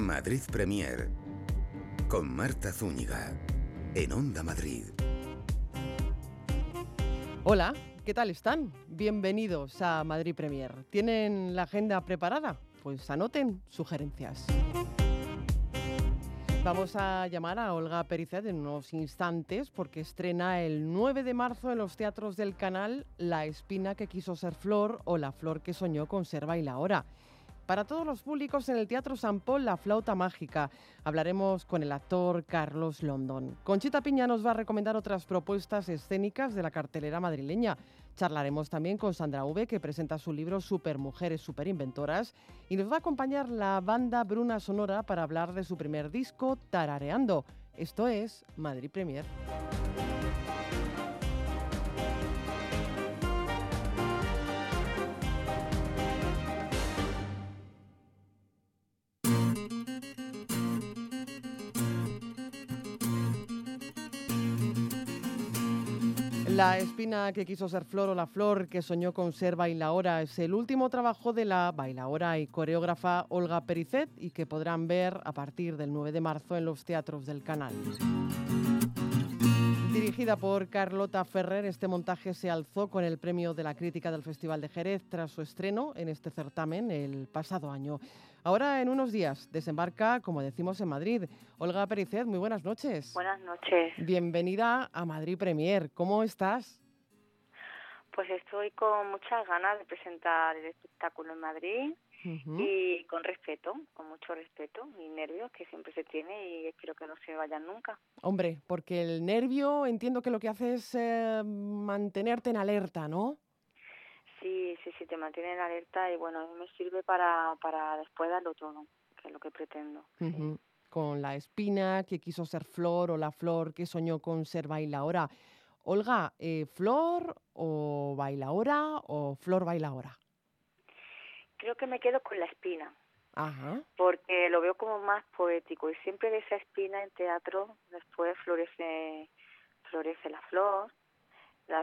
Madrid Premier con Marta Zúñiga en Onda Madrid. Hola, ¿qué tal están? Bienvenidos a Madrid Premier. ¿Tienen la agenda preparada? Pues anoten sugerencias. Vamos a llamar a Olga Pericet en unos instantes porque estrena el 9 de marzo en los teatros del canal La espina que quiso ser flor o La flor que soñó con ser bailaora. Para todos los públicos en el Teatro San Paul, La Flauta Mágica. Hablaremos con el actor Carlos London. Conchita Piña nos va a recomendar otras propuestas escénicas de la cartelera madrileña. Charlaremos también con Sandra V, que presenta su libro Supermujeres Superinventoras. Y nos va a acompañar la banda Bruna Sonora para hablar de su primer disco, Tarareando. Esto es Madrid Premier. La espina que quiso ser flor o la flor que soñó con ser bailaora es el último trabajo de la bailaora y coreógrafa Olga Pericet y que podrán ver a partir del 9 de marzo en los teatros del canal. Dirigida por Carlota Ferrer, este montaje se alzó con el premio de la crítica del Festival de Jerez tras su estreno en este certamen el pasado año. Ahora, en unos días, desembarca, como decimos, en Madrid. Olga Pericet, muy buenas noches. Buenas noches. Bienvenida a Madrid Premier. ¿Cómo estás? Pues estoy con muchas ganas de presentar el espectáculo en Madrid y con respeto, con mucho respeto y nervios que siempre se tiene y espero que no se vayan nunca. Hombre, porque el nervio entiendo que lo que hace es eh, mantenerte en alerta, ¿no? Sí, sí, sí, te mantiene en alerta y bueno, a mí me sirve para, para después darlo todo, que es lo que pretendo. Con la espina que quiso ser flor o la flor que soñó con ser bailaora. Olga, eh, ¿flor o bailaora o flor bailaora? Creo que me quedo con la espina. Ajá. Porque lo veo como más poético y siempre de esa espina en teatro después florece florece la flor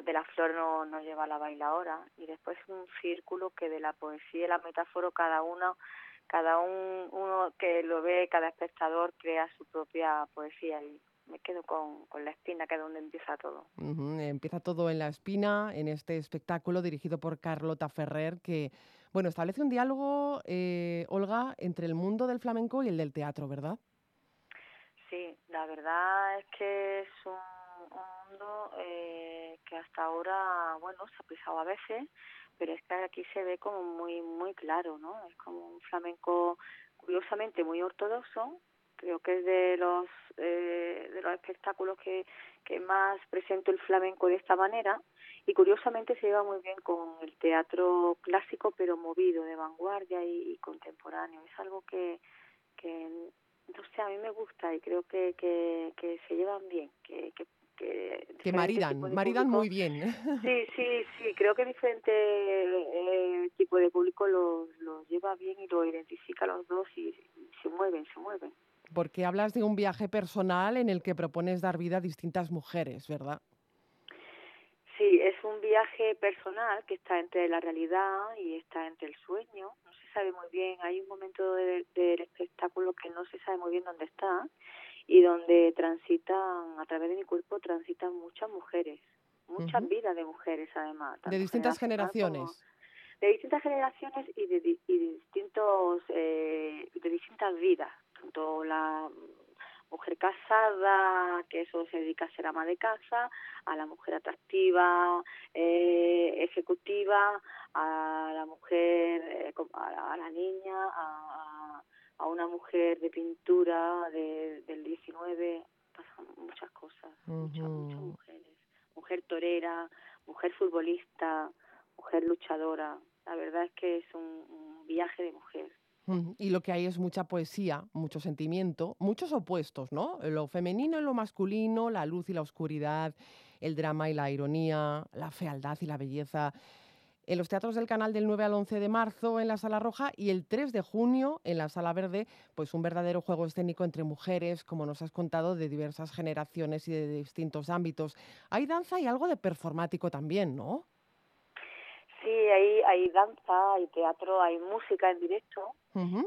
de la flor no, nos lleva la bailadora. Y después un círculo que de la poesía y la metáfora cada uno cada un, uno que lo ve cada espectador crea su propia poesía. Y me quedo con, con la espina que es donde empieza todo. Empieza todo en la espina en este espectáculo dirigido por Carlota Ferrer que bueno establece un diálogo eh, Olga entre el mundo del flamenco y el del teatro verdad sí la verdad es que es un un mundo eh, que hasta ahora, bueno, se ha pisado a veces, pero es que aquí se ve como muy, muy claro, ¿no? Es como un flamenco curiosamente muy ortodoxo, creo que es de los, eh, de los espectáculos que, que más presento el flamenco de esta manera, y curiosamente se lleva muy bien con el teatro clásico pero movido de vanguardia y, contemporáneo es algo que, que no sé a mí me gusta y creo que, que, que se llevan bien que, que que, maridan, maridan muy bien. Sí, sí, sí, creo que diferente eh, tipo de público los, los lleva bien y lo identifica los dos y se mueven, se mueven. Porque hablas de un viaje personal en el que propones dar vida a distintas mujeres, ¿verdad? Sí, es un viaje personal que está entre la realidad y está entre el sueño. No se sabe muy bien, hay un momento del espectáculo que no se sabe muy bien dónde está y donde transitan, a través de mi cuerpo, transitan muchas mujeres, muchas vidas de mujeres además. De distintas generaciones. de distintas generaciones y de, y de distintos, eh, de distintas vidas, tanto la mujer casada, que eso se dedica a ser ama de casa, a la mujer atractiva, eh, ejecutiva, a la mujer, eh, a, la, niña, a a una mujer de pintura de, del 19, pasan muchas cosas, muchas, muchas mujeres. Mujer torera, mujer futbolista, mujer luchadora. La verdad es que es un, viaje de mujer. Y lo que hay es mucha poesía, mucho sentimiento, muchos opuestos, ¿no? Lo femenino y lo masculino, la luz y la oscuridad, el drama y la ironía, la fealdad y la belleza en los teatros del canal del 9 al 11 de marzo en la Sala Roja y el 3 de junio en la Sala Verde, pues un verdadero juego escénico entre mujeres, como nos has contado, de diversas generaciones y de distintos ámbitos. Hay danza y algo de performático también, ¿no? Sí, hay, hay danza, hay teatro, hay música en directo,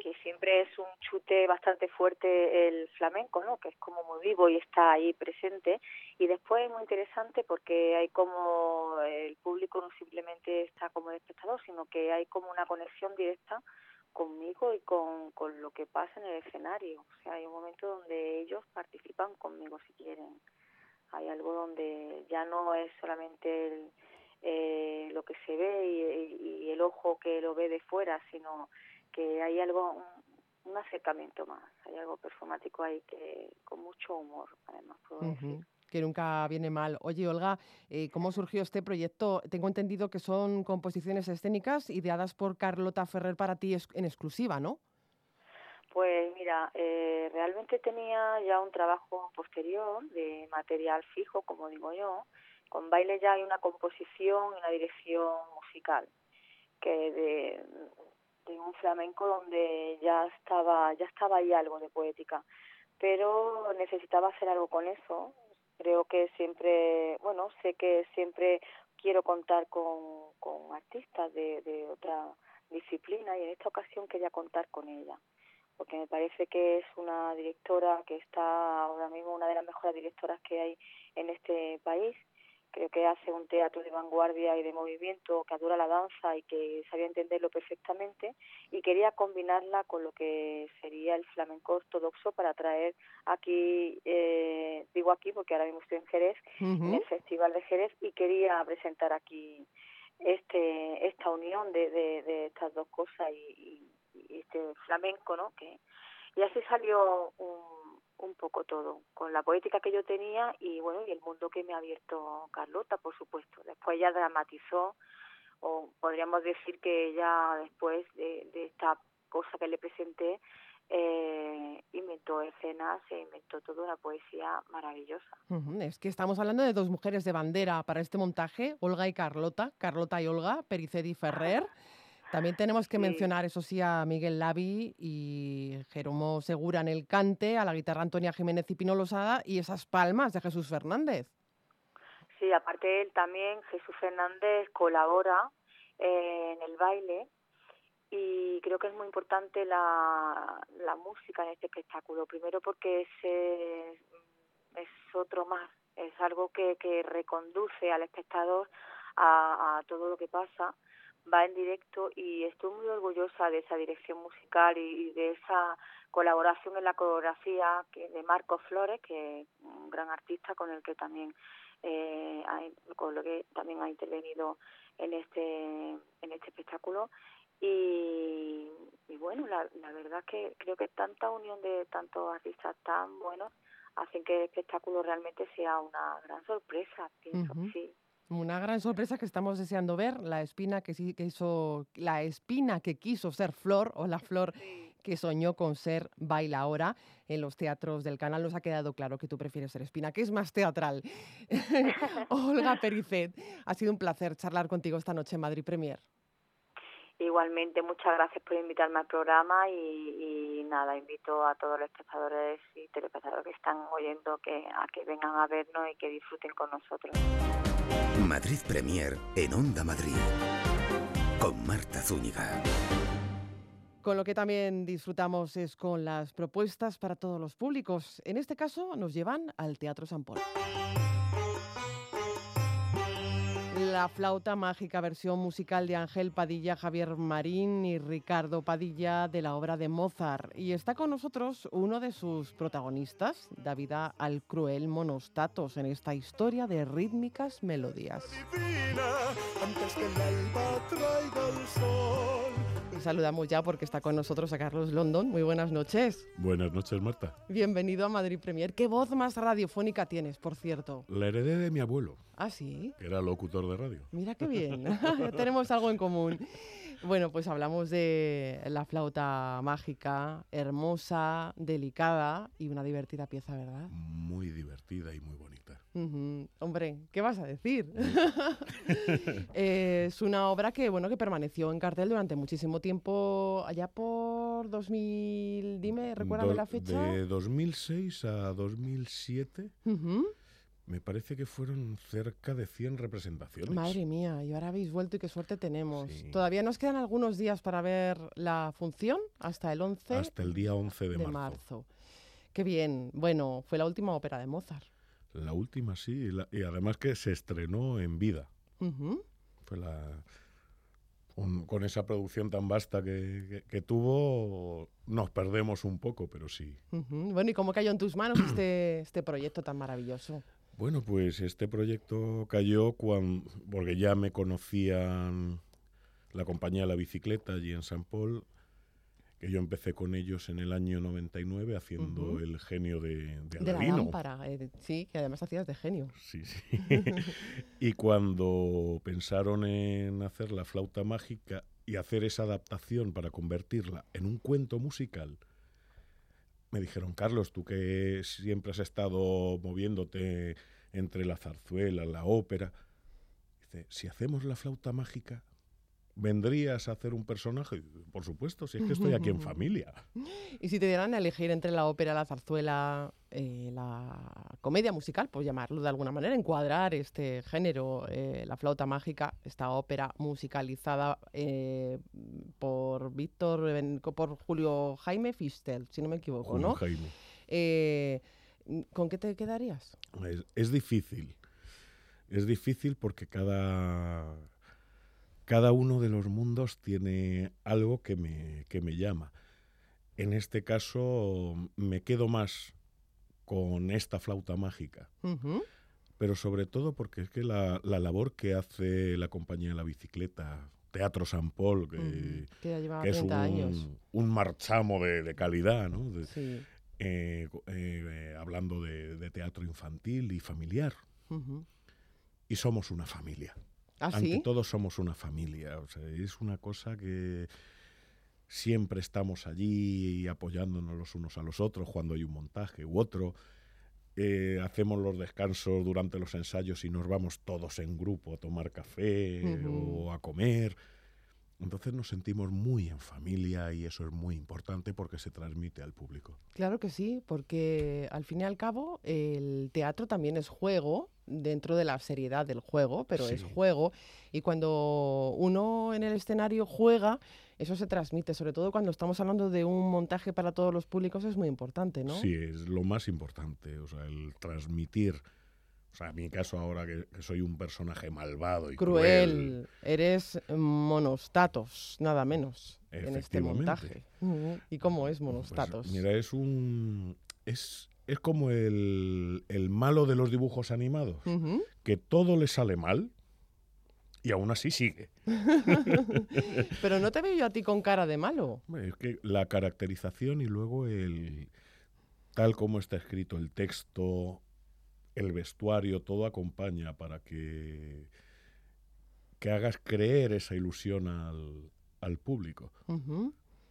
que siempre es un chute bastante fuerte el flamenco, ¿no? Que es como muy vivo y está ahí presente. Y después es muy interesante porque hay como el público no simplemente está como espectador, sino que hay como una conexión directa conmigo y con, con lo que pasa en el escenario. O sea, hay un momento donde ellos participan conmigo si quieren. Hay algo donde ya no es solamente el eh, lo que se ve y, el ojo que lo ve de fuera, sino que hay algo, un, acercamiento más, hay algo performático ahí que con mucho humor, además, puedo decir que nunca viene mal. Oye, Olga, eh, ¿cómo surgió este proyecto? Tengo entendido que son composiciones escénicas ideadas por Carlota Ferrer para ti en exclusiva, ¿no? Pues mira, eh, realmente tenía ya un trabajo posterior de material fijo, como digo yo, con baile ya hay una composición y una dirección musical que de, un flamenco donde ya estaba ya estaba ahí algo de poética. Pero necesitaba hacer algo con eso. Creo que siempre bueno sé que siempre quiero contar con, con artistas de, de otra disciplina y en esta ocasión quería contar con ella porque me parece que es una directora que está ahora mismo una de las mejores directoras que hay en este país creo que hace un teatro de vanguardia y de movimiento que adora la danza y que sabía entenderlo perfectamente y quería combinarla con lo que sería el flamenco ortodoxo para traer aquí, eh, digo aquí porque ahora mismo estoy en Jerez, en el Festival de Jerez y quería presentar aquí este esta unión de, de, estas dos cosas y, y, este flamenco, ¿no? Que, y así salió un un poco todo, con la poética que yo tenía y bueno, y el mundo que me ha abierto Carlota, por supuesto. Después ella dramatizó, o podríamos decir que ella después de, esta cosa que le presenté, eh, inventó escenas e inventó toda una poesía maravillosa. Es que estamos hablando de dos mujeres de bandera para este montaje, Olga y Carlota, Carlota y Olga, Pericedi Ferrer. También tenemos que mencionar, eso sí, a Miguel Lavi y Jeromo Segura en el cante, a la guitarra Antonia Jiménez y Pino Losada y esas palmas de Jesús Fernández. Sí, aparte él también, Jesús Fernández colabora eh, en el baile y creo que es muy importante la, la música en este espectáculo. Primero porque es, es otro más, es algo que, que reconduce al espectador a, a todo lo que pasa va en directo y estoy muy orgullosa de esa dirección musical y, de esa colaboración en la coreografía que de Marcos Flores, que es un gran artista con el que también eh, con lo que también ha intervenido en este en este espectáculo. Y, y bueno la, la verdad que creo que tanta unión de tantos artistas tan buenos hacen que el espectáculo realmente sea una gran sorpresa pienso sí una gran sorpresa que estamos deseando ver, la espina que, que hizo, la espina que quiso ser flor o la flor que soñó con ser baila ahora en los teatros del canal. Nos ha quedado claro que tú prefieres ser espina, que es más teatral. Olga Pericet, ha sido un placer charlar contigo esta noche en Madrid Premier. Igualmente, muchas gracias por invitarme al programa y, nada, invito a todos los espectadores y telespectadores que están oyendo que, a que vengan a vernos y que disfruten con nosotros. Madrid Premier en Onda Madrid con Marta Zúñiga. Con lo que también disfrutamos es con las propuestas para todos los públicos. En este caso nos llevan al Teatro San Polo. La flauta mágica, versión musical de Ángel Padilla, Javier Marín y Ricardo Padilla de la obra de Mozart. Y está con nosotros uno de sus protagonistas, David al cruel Monostatos, en esta historia de rítmicas melodías. Saludamos ya porque está con nosotros a Carlos London. Muy buenas noches. Buenas noches, Marta. Bienvenido a Madrid Premier. ¿Qué voz más radiofónica tienes, por cierto? La heredé de mi abuelo. ¿Ah, sí? Que era locutor de radio. Mira qué bien. Tenemos algo en común. Bueno, pues hablamos de la flauta mágica, hermosa, delicada y una divertida pieza, ¿verdad? Muy divertida y muy bonita. Hombre, ¿qué vas a decir? es una obra que, bueno, que permaneció en cartel durante muchísimo tiempo, allá por 2000, dime, recuérdame la fecha. De 2006 a 2007. Me parece que fueron cerca de 100 representaciones. Madre mía, y ahora habéis vuelto y qué suerte tenemos. Sí. Todavía nos quedan algunos días para ver la función, hasta el 11 Hasta el día 11 de, de marzo. marzo. Qué bien. Bueno, fue la última ópera de Mozart. La última sí, y, la- y además que se estrenó en vida. Fue la, con, con esa producción tan vasta que, que- que tuvo, nos perdemos un poco, pero sí. Bueno, ¿y cómo cayó en tus manos este, este proyecto tan maravilloso? Bueno, pues este proyecto cayó cuando, porque ya me conocían la compañía La Bicicleta allí en San Paul, que yo empecé con ellos en el año 99 haciendo Ujú. el genio de, de De la lámpara, eh, sí, que además hacías de genio. Sí, sí. y cuando pensaron en hacer la flauta mágica y hacer esa adaptación para convertirla en un cuento musical, me dijeron, Carlos, tú que siempre has estado moviéndote entre la zarzuela, la ópera, dice, si hacemos la flauta mágica, ¿vendrías a hacer un personaje? Por supuesto, si es que estoy aquí en familia. Y si te dieran a elegir entre la ópera, la zarzuela, eh, la comedia musical, por llamarlo de alguna manera, encuadrar este género, eh, la flauta mágica, esta ópera musicalizada eh, por Víctor, por Julio Jaime Fistel, si no me equivoco, Julio ¿no? Jaime. ¿Con qué te quedarías? Es, es difícil. Es difícil porque cada, cada uno de los mundos tiene algo que me, que me llama. En este caso me quedo más con esta flauta mágica, pero sobre todo porque es que la, la labor que hace la compañía de la bicicleta, Teatro San Paul, que, Mm, que ya lleva que es 30 un, años. un marchamo de, de calidad, ¿no? De- Sí. eh, eh, hablando de, de teatro infantil y familiar. Y somos una familia. ¿Ah, Ante sí? todo somos una familia. O sea, es una cosa que siempre estamos allí apoyándonos los unos a los otros cuando hay un montaje u otro. Eh, hacemos los descansos durante los ensayos y nos vamos todos en grupo a tomar café o a comer. Entonces nos sentimos muy en familia y eso es muy importante porque se transmite al público. Claro que sí, porque al fin y al cabo el teatro también es juego dentro de la seriedad del juego, pero es juego y cuando uno en el escenario juega, eso se transmite, sobre todo cuando estamos hablando de un montaje para todos los públicos es muy importante, ¿no? Sí, es lo más importante, o sea, el transmitir. O sea, en mi caso ahora que, que soy un personaje malvado y cruel. Cruel, eres monostatos, nada menos, en este montaje. Ujú. ¿Y cómo es pues, monostatos? mira, es un es es como el, el malo de los dibujos animados, que todo le sale mal y aún así sigue. Pero no te veo yo a ti con cara de malo. Es que la caracterización y luego el tal como está escrito el texto, el vestuario, todo acompaña para que, que hagas creer esa ilusión al, al público.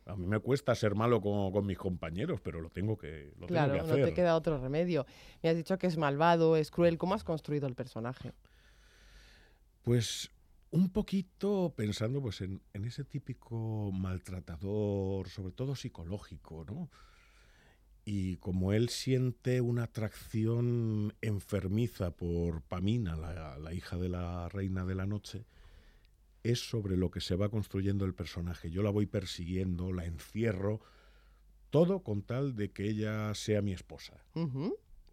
A mí me cuesta ser malo con, con mis compañeros, pero lo tengo que, lo Claro, tengo que no te queda otro remedio. Me has dicho que es malvado, es cruel. ¿Cómo has construido el personaje? Pues un poquito pensando pues en, en ese típico maltratador, sobre todo psicológico, ¿no? Y como él siente una atracción enfermiza por Pamina, la, la hija de la reina de la noche, es sobre lo que se va construyendo el personaje. Yo la voy persiguiendo, la encierro, todo con tal de que ella sea mi esposa,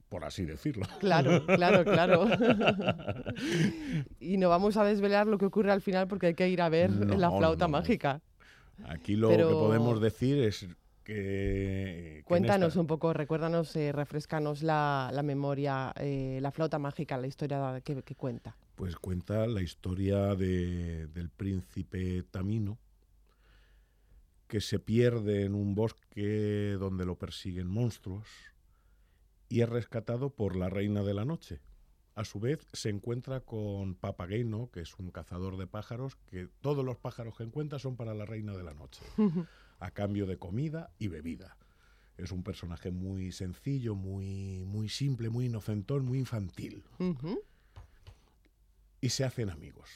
por así decirlo. Claro, claro, claro. y no vamos a desvelar lo que ocurre al final porque hay que ir a ver No, la flauta no. mágica. Aquí lo Pero- que podemos decir es que... que en Cuéntanos esta- un poco, recuérdanos, eh, refrescanos la, la memoria, eh, la flauta mágica, la historia que, que cuenta. Pues cuenta la historia de- del príncipe Tamino, que se pierde en un bosque donde lo persiguen monstruos y es rescatado por la reina de la noche. A su vez se encuentra con Papageno, que es un cazador de pájaros, que todos los pájaros que encuentra son para la reina de la noche, a cambio de comida y bebida. Es un personaje muy sencillo, muy, muy simple, muy inocentón, muy infantil y se hacen amigos.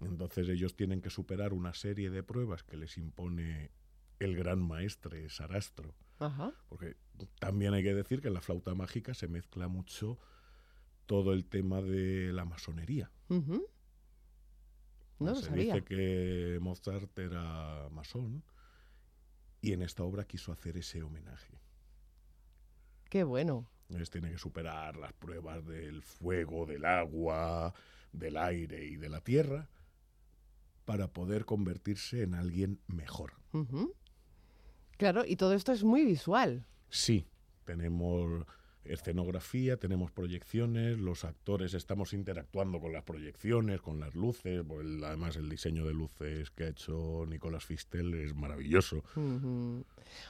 Entonces ellos tienen que superar una serie de pruebas que les impone el gran maestre Sarastro. Ajá. Porque también hay que decir que en la flauta mágica se mezcla mucho todo el tema de la masonería. No lo se sabía. dice que Mozart era masón y en esta obra quiso hacer ese homenaje. Qué bueno. Entonces tiene que superar las pruebas del fuego, del agua, del aire y de la tierra para poder convertirse en alguien mejor. Claro, y todo esto es muy visual. Sí, tenemos escenografía, tenemos proyecciones, los actores estamos interactuando con las proyecciones, con las luces, pues, además el diseño de luces que ha hecho Nicolás Fistel es maravilloso. Ujú.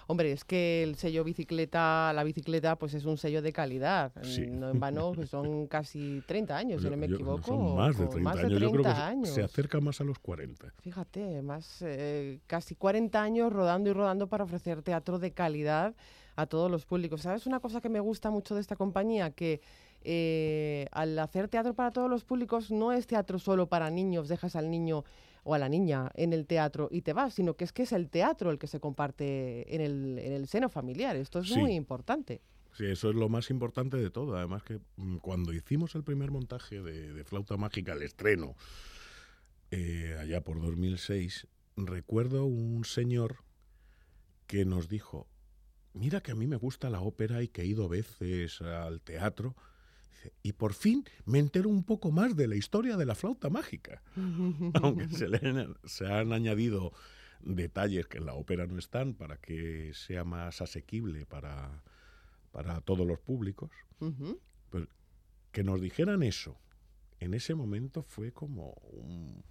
Hombre, es que el sello bicicleta, la bicicleta, pues es un sello de calidad. Sí. No en vano, que son casi 30 años, si Yo- no me yo- equivoco. son más de o 30 más de años, yo creo que 30 se- años. se acerca más a los 40. Fíjate, más eh, casi 40 años rodando y rodando para ofrecer teatro de calidad a todos los públicos. ¿Sabes una cosa que me gusta mucho de esta compañía? Que eh, al hacer teatro para todos los públicos no es teatro solo para niños, dejas al niño o a la niña en el teatro y te vas, sino que es que es el teatro el que se comparte en el, en el seno familiar. Esto es Sí. muy importante. Sí, eso es lo más importante de todo. Además que mm, cuando hicimos el primer montaje de, de Flauta Mágica, el estreno, eh, allá por 2006, recuerdo un señor que nos dijo, mira que a mí me gusta la ópera y que he ido veces al teatro, y por fin me entero un poco más de la historia de la flauta mágica. Aunque se, le han, se han añadido detalles que en la ópera no están para que sea más asequible para, para todos los públicos. Que nos dijeran eso en ese momento fue como un,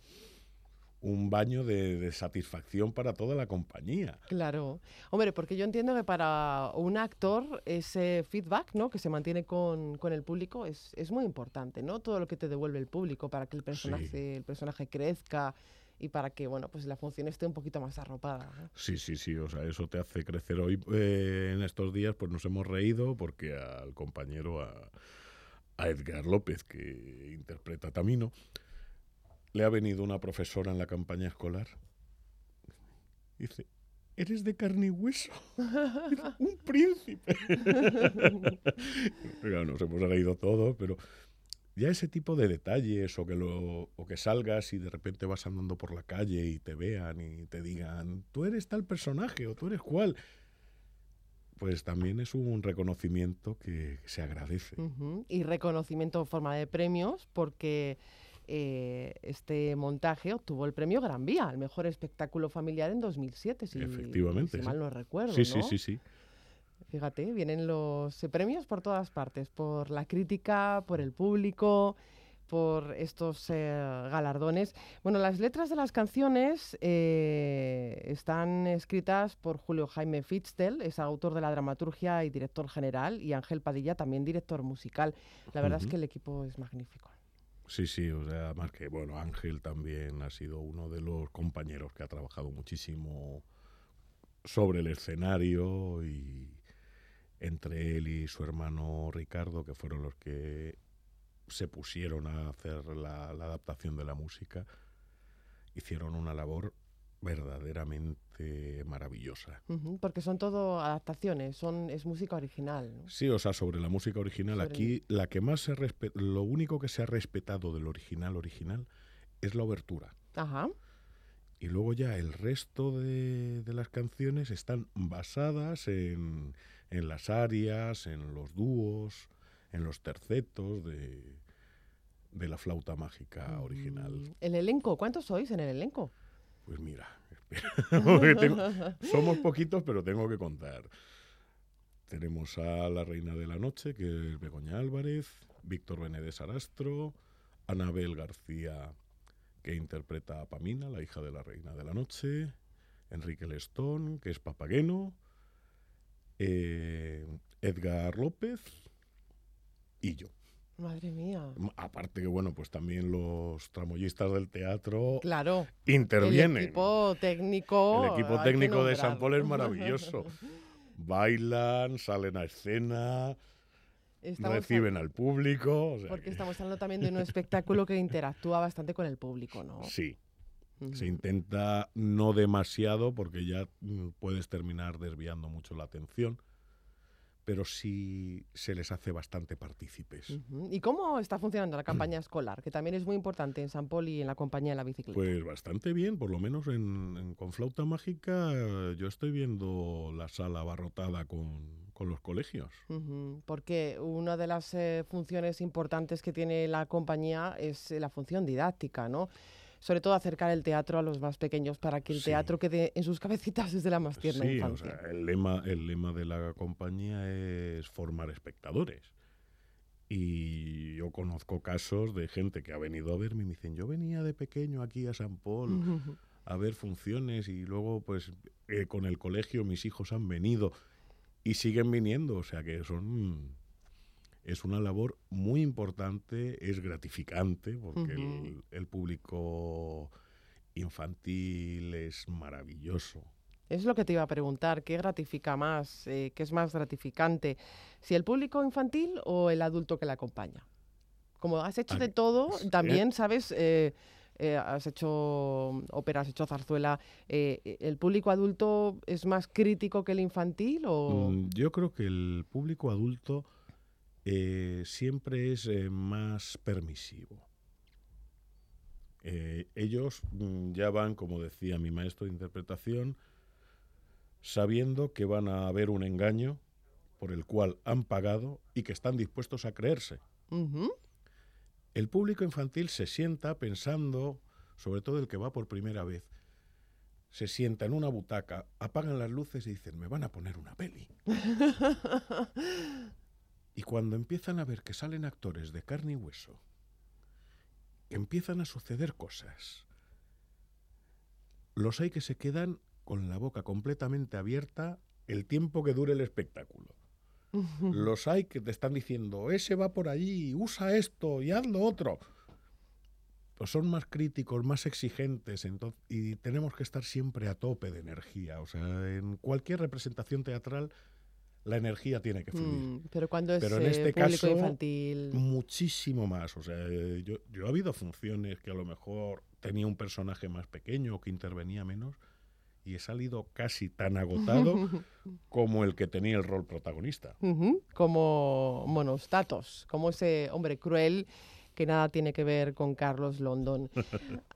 un baño de, de satisfacción para toda la compañía. Claro. Hombre, porque yo entiendo que para un actor ese feedback ¿no? que se mantiene con, con el público es, es muy importante, ¿no? Todo lo que te devuelve el público para que el personaje, el personaje crezca y para que bueno, pues la función esté un poquito más arropada. Sí, sí, sí, o sea, eso te hace crecer. Hoy, eh, en estos días, pues nos hemos reído porque al compañero, a, a Edgar López, que interpreta Tamino, le ha venido una profesora en la campaña escolar. Dice, ¿eres de carne y hueso? Un príncipe. Claro, nos hemos reído todos, pero ya ese tipo de detalles o que, lo, o que salgas y de repente vas andando por la calle y te vean y te digan, tú eres tal personaje o tú eres cual, pues también es un reconocimiento que se agradece. Y reconocimiento en forma de premios porque eh, este montaje obtuvo el premio Gran Vía, el mejor espectáculo familiar en 2007, si, Efectivamente, si sí. mal no recuerdo. sí, sí, ¿no? sí, sí. Fíjate, vienen los eh, premios por todas partes, por la crítica, por el público, por estos eh, galardones. Bueno, las letras de las canciones eh, están escritas por Julio Jaime Fitztel, es autor de la dramaturgia y director general, y Ángel Padilla, también director musical. La verdad es que el equipo es magnífico. Sí, sí, o sea, además que, bueno, Ángel también ha sido uno de los compañeros que ha trabajado muchísimo sobre el escenario y entre él y su hermano Ricardo, que fueron los que se pusieron a hacer la, la adaptación de la música, hicieron una labor verdaderamente maravillosa. Porque son todo adaptaciones, son, es música original. ¿no? Sí, o sea, sobre la música original, Sobre- aquí la que más se lo único que se ha respetado del original original es la obertura. Ajá. Y luego ya el resto de, de las canciones están basadas en, en las arias, en los dúos, en los tercetos de, de la flauta mágica original. El elenco, ¿cuántos sois en el elenco? Pues mira, somos poquitos, pero tengo que contar. Tenemos a la Reina de la Noche, que es Begoña Álvarez, Víctor Benedes Arastro, Anabel García, que interpreta a Pamina, la hija de la Reina de la Noche, Enrique Lestón, que es Papagueno, eh, Edgar López y yo. Madre mía. Aparte que, bueno, pues también los tramoyistas del teatro Claro. intervienen. El equipo técnico. El equipo técnico de San Paul es maravilloso. Bailan, salen a escena, Estamos reciben al público. o sea Porque que- estamos hablando también de un espectáculo que interactúa bastante con el público, ¿no? Sí, se intenta no demasiado porque ya mm, puedes terminar desviando mucho la atención. Pero sí se les hace bastante partícipes. ¿Y cómo está funcionando la campaña escolar? Que también es muy importante en San Paul y en la compañía de la bicicleta. Pues bastante bien, por lo menos en, con flauta mágica yo estoy viendo la sala abarrotada con, los colegios. Porque una de las eh, funciones importantes que tiene la compañía es la función didáctica, ¿no? Sobre todo acercar el teatro a los más pequeños para que el teatro quede en sus cabecitas desde la más tierna sí, O sea, el lema, el lema de la compañía es formar espectadores. Y yo conozco casos de gente que ha venido a verme y me dicen, yo venía de pequeño aquí a San Paul a ver funciones y luego pues eh, con el colegio mis hijos han venido y siguen viniendo, o sea que son es una labor muy importante, es gratificante, porque el, público infantil es maravilloso. Es lo que te iba a preguntar, ¿qué gratifica más? Eh, ¿Qué es más gratificante? ¿Si el público infantil o el adulto que la acompaña? Como has hecho de todo, también, ¿sabes? Eh, eh, has hecho ópera, has hecho zarzuela. ¿El público adulto es más crítico que el infantil? O? Mm, yo creo que el público adulto eh, siempre es eh, más permisivo. Eh, ellos mm, ya van, como decía mi maestro de interpretación, sabiendo que van a haber un engaño por el cual han pagado y que están dispuestos a creerse. El público infantil se sienta pensando, sobre todo el que va por primera vez, se sienta en una butaca, apagan las luces y dicen, me van a poner una peli. Y cuando empiezan a ver que salen actores de carne y hueso, empiezan a suceder cosas. Los hay que se quedan con la boca completamente abierta el tiempo que dure el espectáculo. Los hay que te están diciendo, ese va por allí, usa esto y haz lo otro. Pues son más críticos, más exigentes, y tenemos que estar siempre a tope de energía. O sea, en cualquier representación teatral la energía tiene que fluir. Mm, pero cuando es en este público infantil. Muchísimo más. O sea, yo, yo he habido funciones que a lo mejor tenía un personaje más pequeño o que intervenía menos y he salido casi tan agotado como el que tenía el rol protagonista. Como Monostatos, como ese hombre cruel que nada tiene que ver con Carlos London,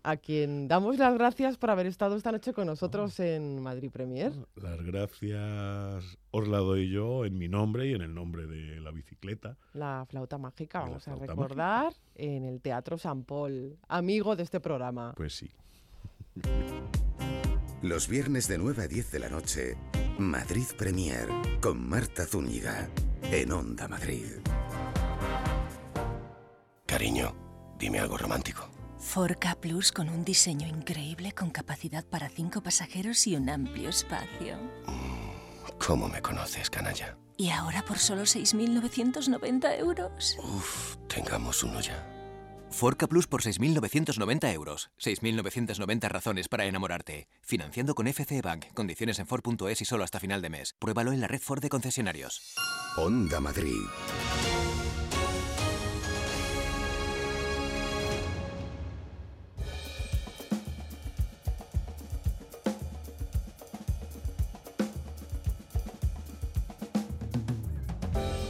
a quien damos las gracias por haber estado esta noche con nosotros en Madrid Premier. Las gracias os la doy yo en mi nombre y en el nombre de la bicicleta. La flauta mágica, vamos a recordar, en el Teatro San Paul, amigo de este programa. Pues sí. Los viernes de 9 a 10 de la noche, Madrid Premier, con Marta Zúñiga, en Onda Madrid. Cariño, dime algo romántico. Forca Plus con un diseño increíble con capacidad para cinco pasajeros y un amplio espacio. Mm, ¿Cómo me conoces, canalla? Y ahora por solo 6.990 euros. Uf, tengamos uno ya. Forca Plus por 6.990 euros. 6.990 razones para enamorarte. Financiando con FC Bank. Condiciones en Ford.es y solo hasta final de mes. Pruébalo en la red Ford de concesionarios. Onda Madrid.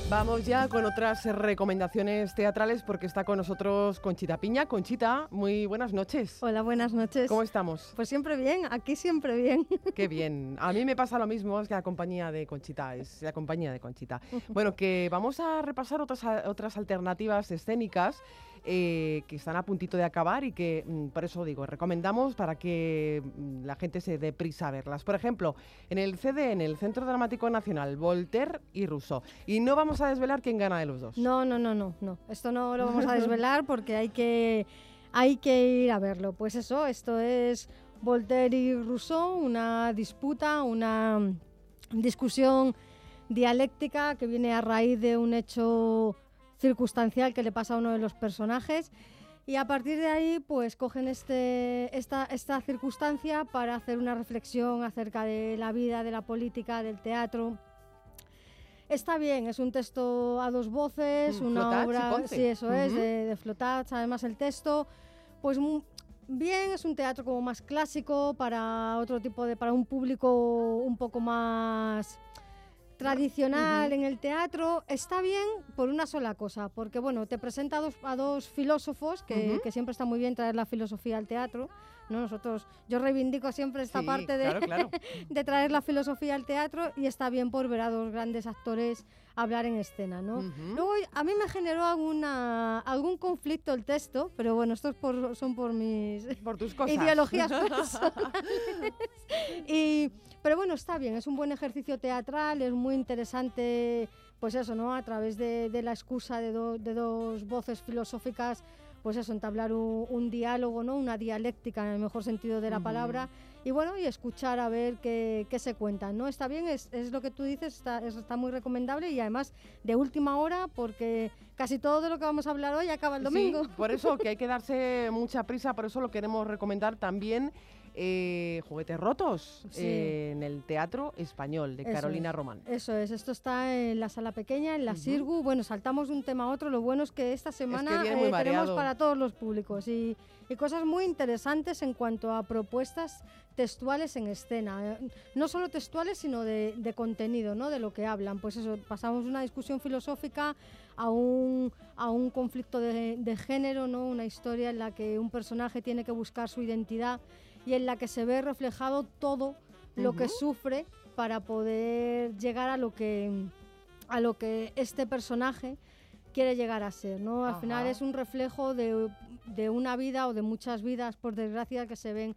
Vamos ya con otras recomendaciones teatrales porque está con nosotros Conchita Piña. Conchita, muy buenas noches. Hola, buenas noches. ¿Cómo estamos? Pues siempre bien, aquí siempre bien. Qué bien. A mí me pasa lo mismo, es que la compañía de Conchita, es la compañía de Conchita. Bueno, que vamos a repasar otras, otras alternativas escénicas eh, que están a puntito de acabar y que, mm, por eso digo, recomendamos para que mm, la gente se dé prisa a verlas. Por ejemplo, en el CD, en el Centro Dramático Nacional, Voltaire y Rousseau. Y no vamos a desvelar quién gana de los dos. No, no, no, no, no. Esto no lo vamos a desvelar porque hay que, hay que ir a verlo. Pues eso, esto es Voltaire y Rousseau, una disputa, una discusión dialéctica que viene a raíz de un hecho circunstancial que le pasa a uno de los personajes. Y a partir de ahí, pues cogen este, esta, esta circunstancia para hacer una reflexión acerca de la vida, de la política, del teatro. Está bien, es un texto a dos voces, mm, una obra, sí, eso es, de, de Flotats. Además, el texto, pues bien, es un teatro como más clásico para otro tipo de, para un público un poco más tradicional en el teatro está bien por una sola cosa, porque bueno, te presenta a dos, a dos filósofos, que, que siempre está muy bien traer la filosofía al teatro, ¿no? Nosotros, yo reivindico siempre esta parte de, de traer la filosofía al teatro y está bien por ver a dos grandes actores hablar en escena, ¿no? Luego a mí me generó alguna, algún conflicto el texto, pero bueno, estos por, son por mis por tus cosas. ideologías y, pero bueno, está bien, es un buen ejercicio teatral, es muy interesante, pues eso, ¿no? A través de, la excusa de, de dos voces filosóficas pues eso, entablar un, diálogo, ¿no? una dialéctica en el mejor sentido de la palabra y bueno, y escuchar a ver qué, qué se cuentan, ¿no? Está bien, es, es, lo que tú dices, está, está muy recomendable y además de última hora porque casi todo de lo que vamos a hablar hoy acaba el domingo. por eso que hay que darse mucha prisa, por eso lo queremos recomendar también eh, Juguetes Rotos en el Teatro Español de Carolina Román. Eso es, esto está en la sala pequeña, en la Sirgu. Bueno, saltamos de un tema a otro. Lo bueno es que esta semana eh, tenemos para todos los públicos y, cosas muy interesantes en cuanto a propuestas textuales en escena. Eh, no solo textuales, sino de, contenido, ¿no? de lo que hablan. Pues eso, pasamos una discusión filosófica a un, a un conflicto de, de género, ¿no? una historia en la que un personaje tiene que buscar su identidad y en la que se ve reflejado todo lo que sufre para poder llegar a lo que a lo que este personaje quiere llegar a ser, ¿no? Al final es un reflejo de, de, una vida o de muchas vidas, por desgracia, que se ven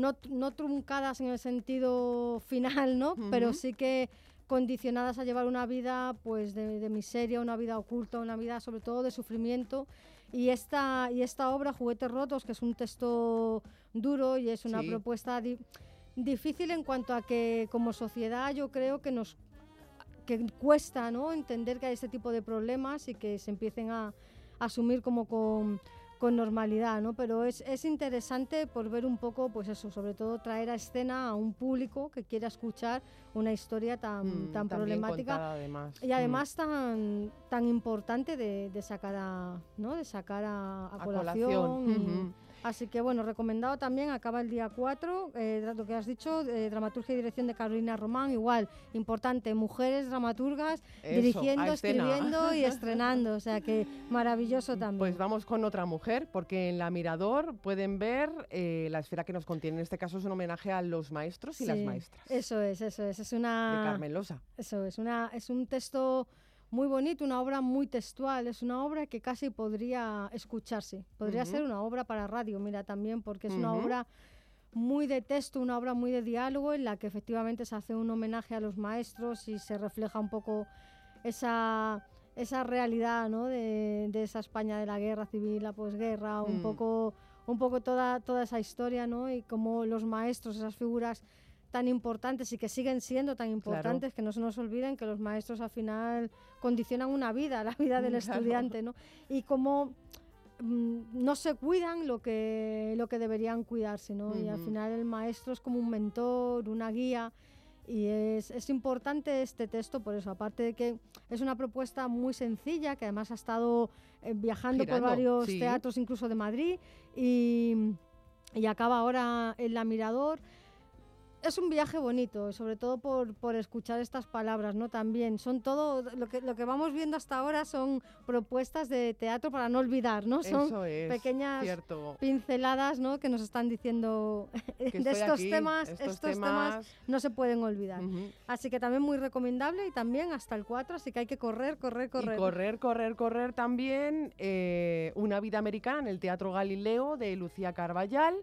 no, no truncadas en el sentido final, ¿no? Pero sí que condicionadas a llevar una vida pues de, de, miseria, una vida oculta, una vida sobre todo de sufrimiento. Y esta, y esta obra, Juguetes Rotos, que es un texto duro y es una propuesta difícil en cuanto a que como sociedad yo creo que nos que cuesta ¿no? entender que hay este tipo de problemas y que se empiecen a, asumir como con, con normalidad, ¿no? Pero es, es, interesante por ver un poco, pues eso, sobre todo traer a escena a un público que quiera escuchar una historia tan, mm, tan problemática y además mm. tan, tan importante de, de, sacar a, ¿no? De sacar a, colación. Así que bueno, recomendado también, acaba el día 4, eh, lo que has dicho, eh, dramaturgia y dirección de Carolina Román, igual, importante, mujeres dramaturgas dirigiendo, escribiendo y estrenando, o sea que maravilloso también. Pues vamos con otra mujer, porque en La Mirador pueden ver eh, la esfera que nos contiene, en este caso es un homenaje a los maestros y las maestras. Eso es, eso es, es una... De Carmen Losa. Eso es, una, es un texto muy bonito, una obra muy textual, es una obra que casi podría escucharse, podría ser una obra para radio, mira también, porque es una obra muy de texto, una obra muy de diálogo en la que efectivamente se hace un homenaje a los maestros y se refleja un poco esa, esa realidad ¿no? de, de, esa España de la guerra civil, la posguerra, un, mm. poco, un poco toda, toda esa historia ¿no? y cómo los maestros, esas figuras tan importantes y que siguen siendo tan importantes, que no se nos olviden que los maestros al final condicionan una vida, la vida del estudiante, ¿no? Y cómo mm, no se cuidan lo que, lo que deberían cuidarse, ¿no? Y al final el maestro es como un mentor, una guía, y es, es, importante este texto por eso, aparte de que es una propuesta muy sencilla, que además ha estado eh, viajando por varios teatros, incluso de Madrid, y, y acaba ahora en La Mirador es un viaje bonito, sobre todo por, por, escuchar estas palabras, ¿no? También son todo, lo que, lo que vamos viendo hasta ahora son propuestas de teatro para no olvidar, ¿no? Son pequeñas pinceladas, ¿no? Que nos están diciendo de estos temas, estos, temas... no se pueden olvidar. Así que también muy recomendable y también hasta el 4, así que hay que correr, correr, correr. Y correr, correr, correr también eh, Una vida americana en el Teatro Galileo de Lucía Carballal.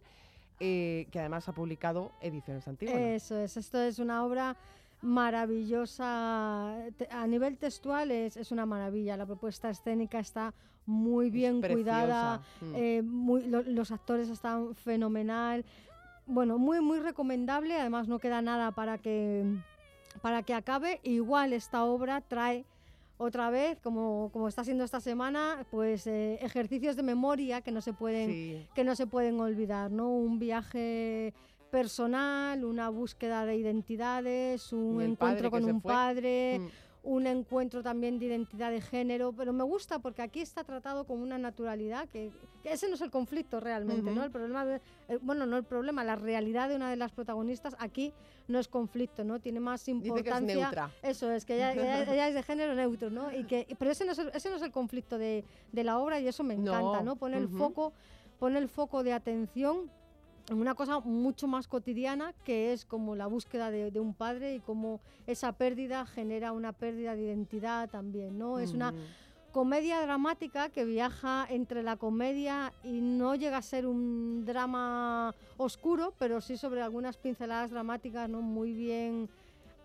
Eh, que además ha publicado ediciones antiguas. Eso es, esto es una obra maravillosa. A nivel textual es, es una maravilla. La propuesta escénica está muy bien cuidada, mm. eh, los actores están fenomenal. Bueno, muy, muy recomendable. Además, no queda nada para que, para que acabe. Igual esta obra trae otra vez, como, como está siendo esta semana, pues eh, ejercicios de memoria que no se pueden, que no se pueden olvidar, ¿no? Un viaje personal, una búsqueda de identidades, un encuentro con un padre, mm. Un encuentro también de identidad de género, pero me gusta porque aquí está tratado con una naturalidad que, ese no es el conflicto realmente, ¿no? El problema, eh, bueno, no el problema, la realidad de una de las protagonistas aquí no es conflicto, ¿no? Tiene más importancia. Eso es, que ella, ella, es de género neutro, ¿no? Y que, pero ese no es el, ese no es el conflicto de, de la obra y eso me encanta, ¿no? Pone el foco, pone el foco de atención una cosa mucho más cotidiana que es como la búsqueda de, un padre y cómo esa pérdida genera una pérdida de identidad también, ¿no? Es una comedia dramática que viaja entre la comedia y no llega a ser un drama oscuro, pero sí sobre algunas pinceladas dramáticas, ¿no? Muy bien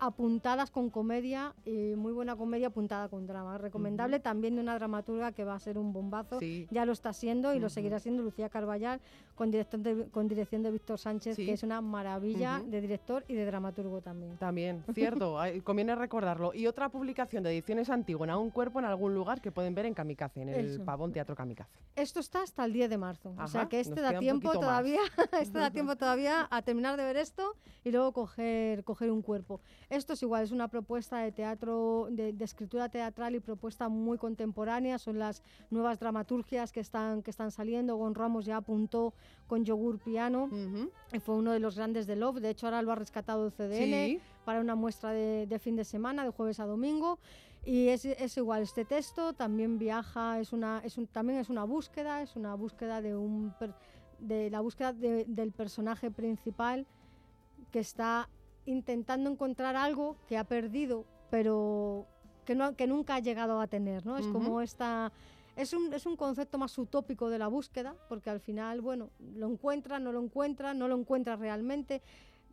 apuntadas con comedia y muy buena comedia apuntada con drama. Recomendable también de una dramaturga que va a ser un bombazo, ya lo está siendo y lo seguirá siendo Lucía Carballal con, con dirección de Víctor Sánchez, que es una maravilla de director y de dramaturgo también. También, cierto, conviene recordarlo. Y otra publicación de ediciones Antígona, Un cuerpo en algún lugar que pueden ver en Kamikaze, en el Pavón Teatro Kamikaze. Esto está hasta el 10 de marzo, o sea que este da tiempo todavía, este da tiempo todavía a terminar de ver esto y luego coger, coger un cuerpo. Esto es igual, es una propuesta de teatro, de, escritura teatral y propuesta muy contemporánea, son las nuevas dramaturgias que están, que están saliendo. Gon Ramos ya apuntó con Yogur Piano, y fue uno de los grandes de Love, de hecho ahora lo ha rescatado el CDN para una muestra de, fin de semana, de jueves a domingo. Y es, es, igual, este texto también viaja, es una, es un, también es una búsqueda, es una búsqueda de, un, de la búsqueda del personaje principal que está intentando encontrar algo que ha perdido, pero que, no, que nunca ha llegado a tener, ¿no? Es como esta... Es un, es un concepto más utópico de la búsqueda, porque al final, bueno, lo encuentra, no lo encuentra, no lo encuentra realmente.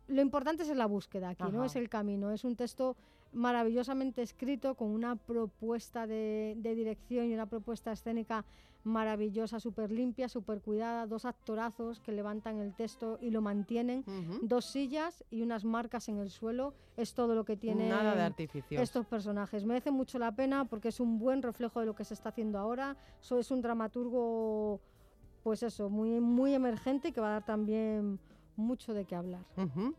Lo importante es la búsqueda aquí, ¿no? Es el camino. Es un texto maravillosamente escrito, con una propuesta de, de dirección y una propuesta escénica maravillosa, súper limpia, súper cuidada, dos actorazos que levantan el texto y lo mantienen, dos sillas y unas marcas en el suelo, es todo lo que tienen estos personajes. Merece mucho la pena porque es un buen reflejo de lo que se está haciendo ahora, so, es un dramaturgo, pues eso, muy, muy emergente que va a dar también mucho de qué hablar.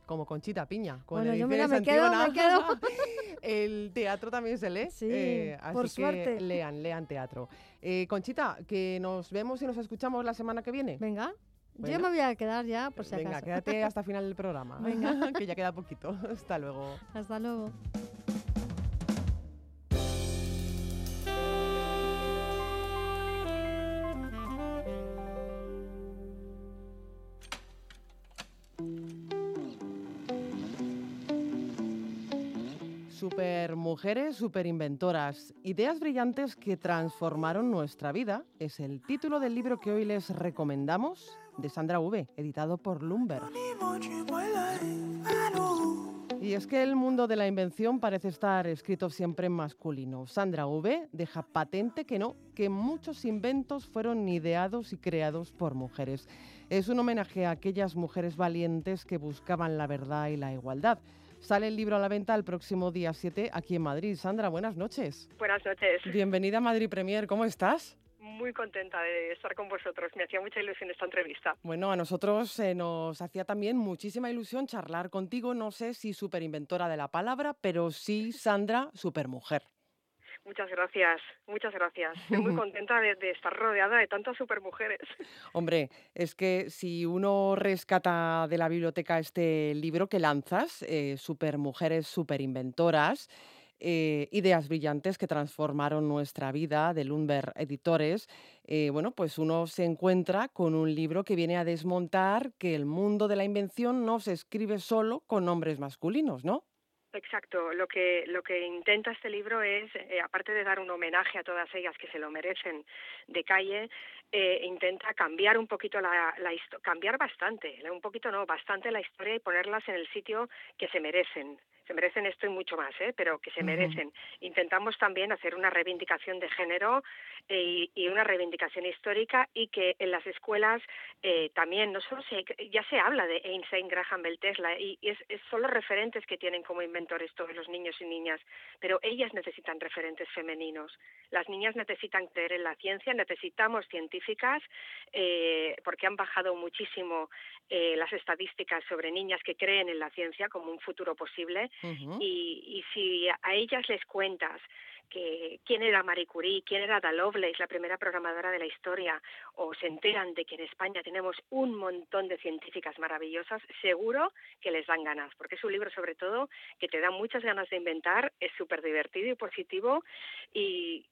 Como Conchita Piña. Con bueno, yo mira, me quedo, me quedo. el teatro también se lee. Sí, eh, por suerte. lean, lean teatro. Eh, Conchita, que nos vemos y nos escuchamos la semana que viene. Venga. Yo me voy a quedar ya, por si acaso. Venga, quédate hasta final del programa. Venga. que ya queda poquito. Hasta luego. Hasta luego. Mujeres, super inventoras, ideas brillantes que transformaron nuestra vida es el título del libro que hoy les recomendamos de Sandra V, editado por Lumber. Y es que el mundo de la invención parece estar escrito siempre en masculino. Sandra V deja patente que no, que muchos inventos fueron ideados y creados por mujeres. Es un homenaje a aquellas mujeres valientes que buscaban la verdad y la igualdad. Sale el libro a la venta el próximo día 7 aquí en Madrid. Sandra, buenas noches. Buenas noches. Bienvenida a Madrid Premier, ¿cómo estás? Muy contenta de estar con vosotros. Me hacía mucha ilusión esta entrevista. Bueno, a nosotros eh, nos hacía también muchísima ilusión charlar contigo. No sé si inventora de la palabra, pero sí, Sandra, mujer. Muchas gracias, muchas gracias. Estoy muy contenta de, estar rodeada de tantas supermujeres. Hombre, es que si uno rescata de la biblioteca este libro que lanzas, eh, Supermujeres Superinventoras, eh, ideas brillantes que transformaron nuestra vida de Lumber Editores, eh, bueno, pues uno se encuentra con un libro que viene a desmontar que el mundo de la invención no se escribe solo con nombres masculinos, ¿no? Exacto, lo que, lo que intenta este libro es, eh, aparte de dar un homenaje a todas ellas que se lo merecen de calle, eh, intenta cambiar un poquito la, la cambiar bastante, un poquito no, bastante la historia y ponerlas en el sitio que se merecen se merecen esto y mucho más, ¿eh? pero que se merecen. Intentamos también hacer una reivindicación de género eh, y, una reivindicación histórica y que en las escuelas eh, también no solo se, ya se habla de Einstein, Graham Bell, Tesla y, es, son los referentes que tienen como inventores todos los niños y niñas, pero ellas necesitan referentes femeninos. Las niñas necesitan creer en la ciencia, necesitamos científicas eh, porque han bajado muchísimo las estadísticas sobre niñas que creen en la ciencia como un futuro posible y, y si a ellas les cuentas que quién era Marie Curie, quién era Ada Lovelace, la primera programadora de la historia, o se enteran de que en España tenemos un montón de científicas maravillosas, seguro que les dan ganas, porque es un libro sobre todo que te da muchas ganas de inventar, es súper divertido y positivo, y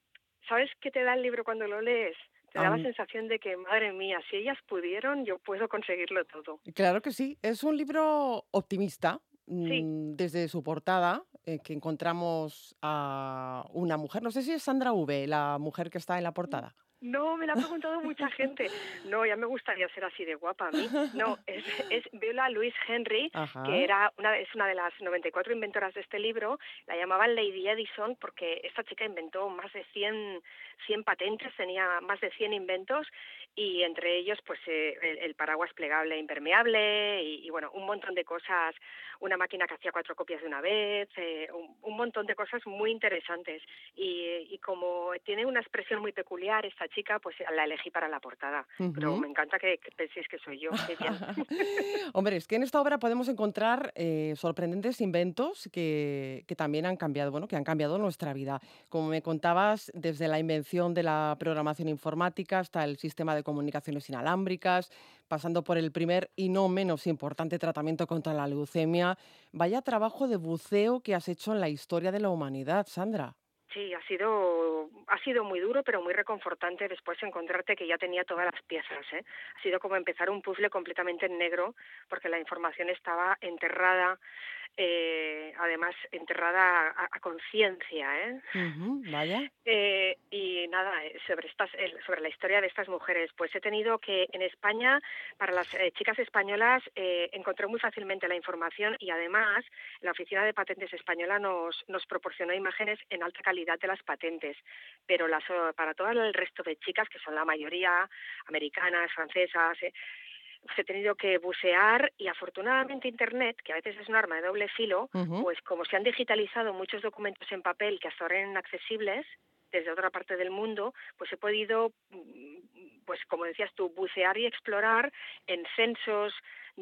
¿sabes qué te da el libro cuando lo lees? Te da la sensación de que, madre mía, si ellas pudieron, yo puedo conseguirlo todo. Claro que sí, es un libro optimista, mm, desde su portada, eh, que encontramos a una mujer, no sé si es Sandra V, la mujer que está en la portada. No, me la ha preguntado mucha gente. No, ya me gustaría ser así de guapa a mí. No, es, es Viola Louise Henry, que era una, es una de las 94 inventoras de este libro. La llamaban Lady Edison porque esta chica inventó más de 100, 100 patentes, tenía más de 100 inventos y entre ellos pues eh, el, paraguas plegable e impermeable y, bueno, un montón de cosas, una máquina que hacía cuatro copias de una vez, eh, un, montón de cosas muy interesantes. Y, y como tiene una expresión muy peculiar esta chica, pues la elegí para la portada. Pero me encanta que, penséis que soy yo. Hombre, es que en esta obra podemos encontrar eh, sorprendentes inventos que, que, también han cambiado, bueno, que han cambiado nuestra vida. Como me contabas, desde la invención de la programación informática hasta el sistema de comunicaciones inalámbricas, pasando por el primer y no menos importante tratamiento contra la leucemia. Vaya trabajo de buceo que has hecho en la historia de la humanidad, Sandra. Sí, ha sido, ha sido muy duro, pero muy reconfortante después encontrarte que ya tenía todas las piezas. ¿eh? Ha sido como empezar un puzzle completamente en negro, porque la información estaba enterrada eh, además enterrada a, conciencia, ¿eh? vaya. Eh, y nada, eh, sobre estas, sobre la historia de estas mujeres, pues he tenido que en España, para las chicas españolas, encontré muy fácilmente la información y además la Oficina de Patentes Española nos, nos proporcionó imágenes en alta calidad de las patentes, pero las, para todo el resto de chicas, que son la mayoría americanas, francesas, he tenido que bucear y afortunadamente Internet, que a veces es un arma de doble filo, pues como se han digitalizado muchos documentos en papel que hasta ahora eran inaccesibles desde otra parte del mundo, pues he podido, mm, pues como decías tú, bucear y explorar en censos,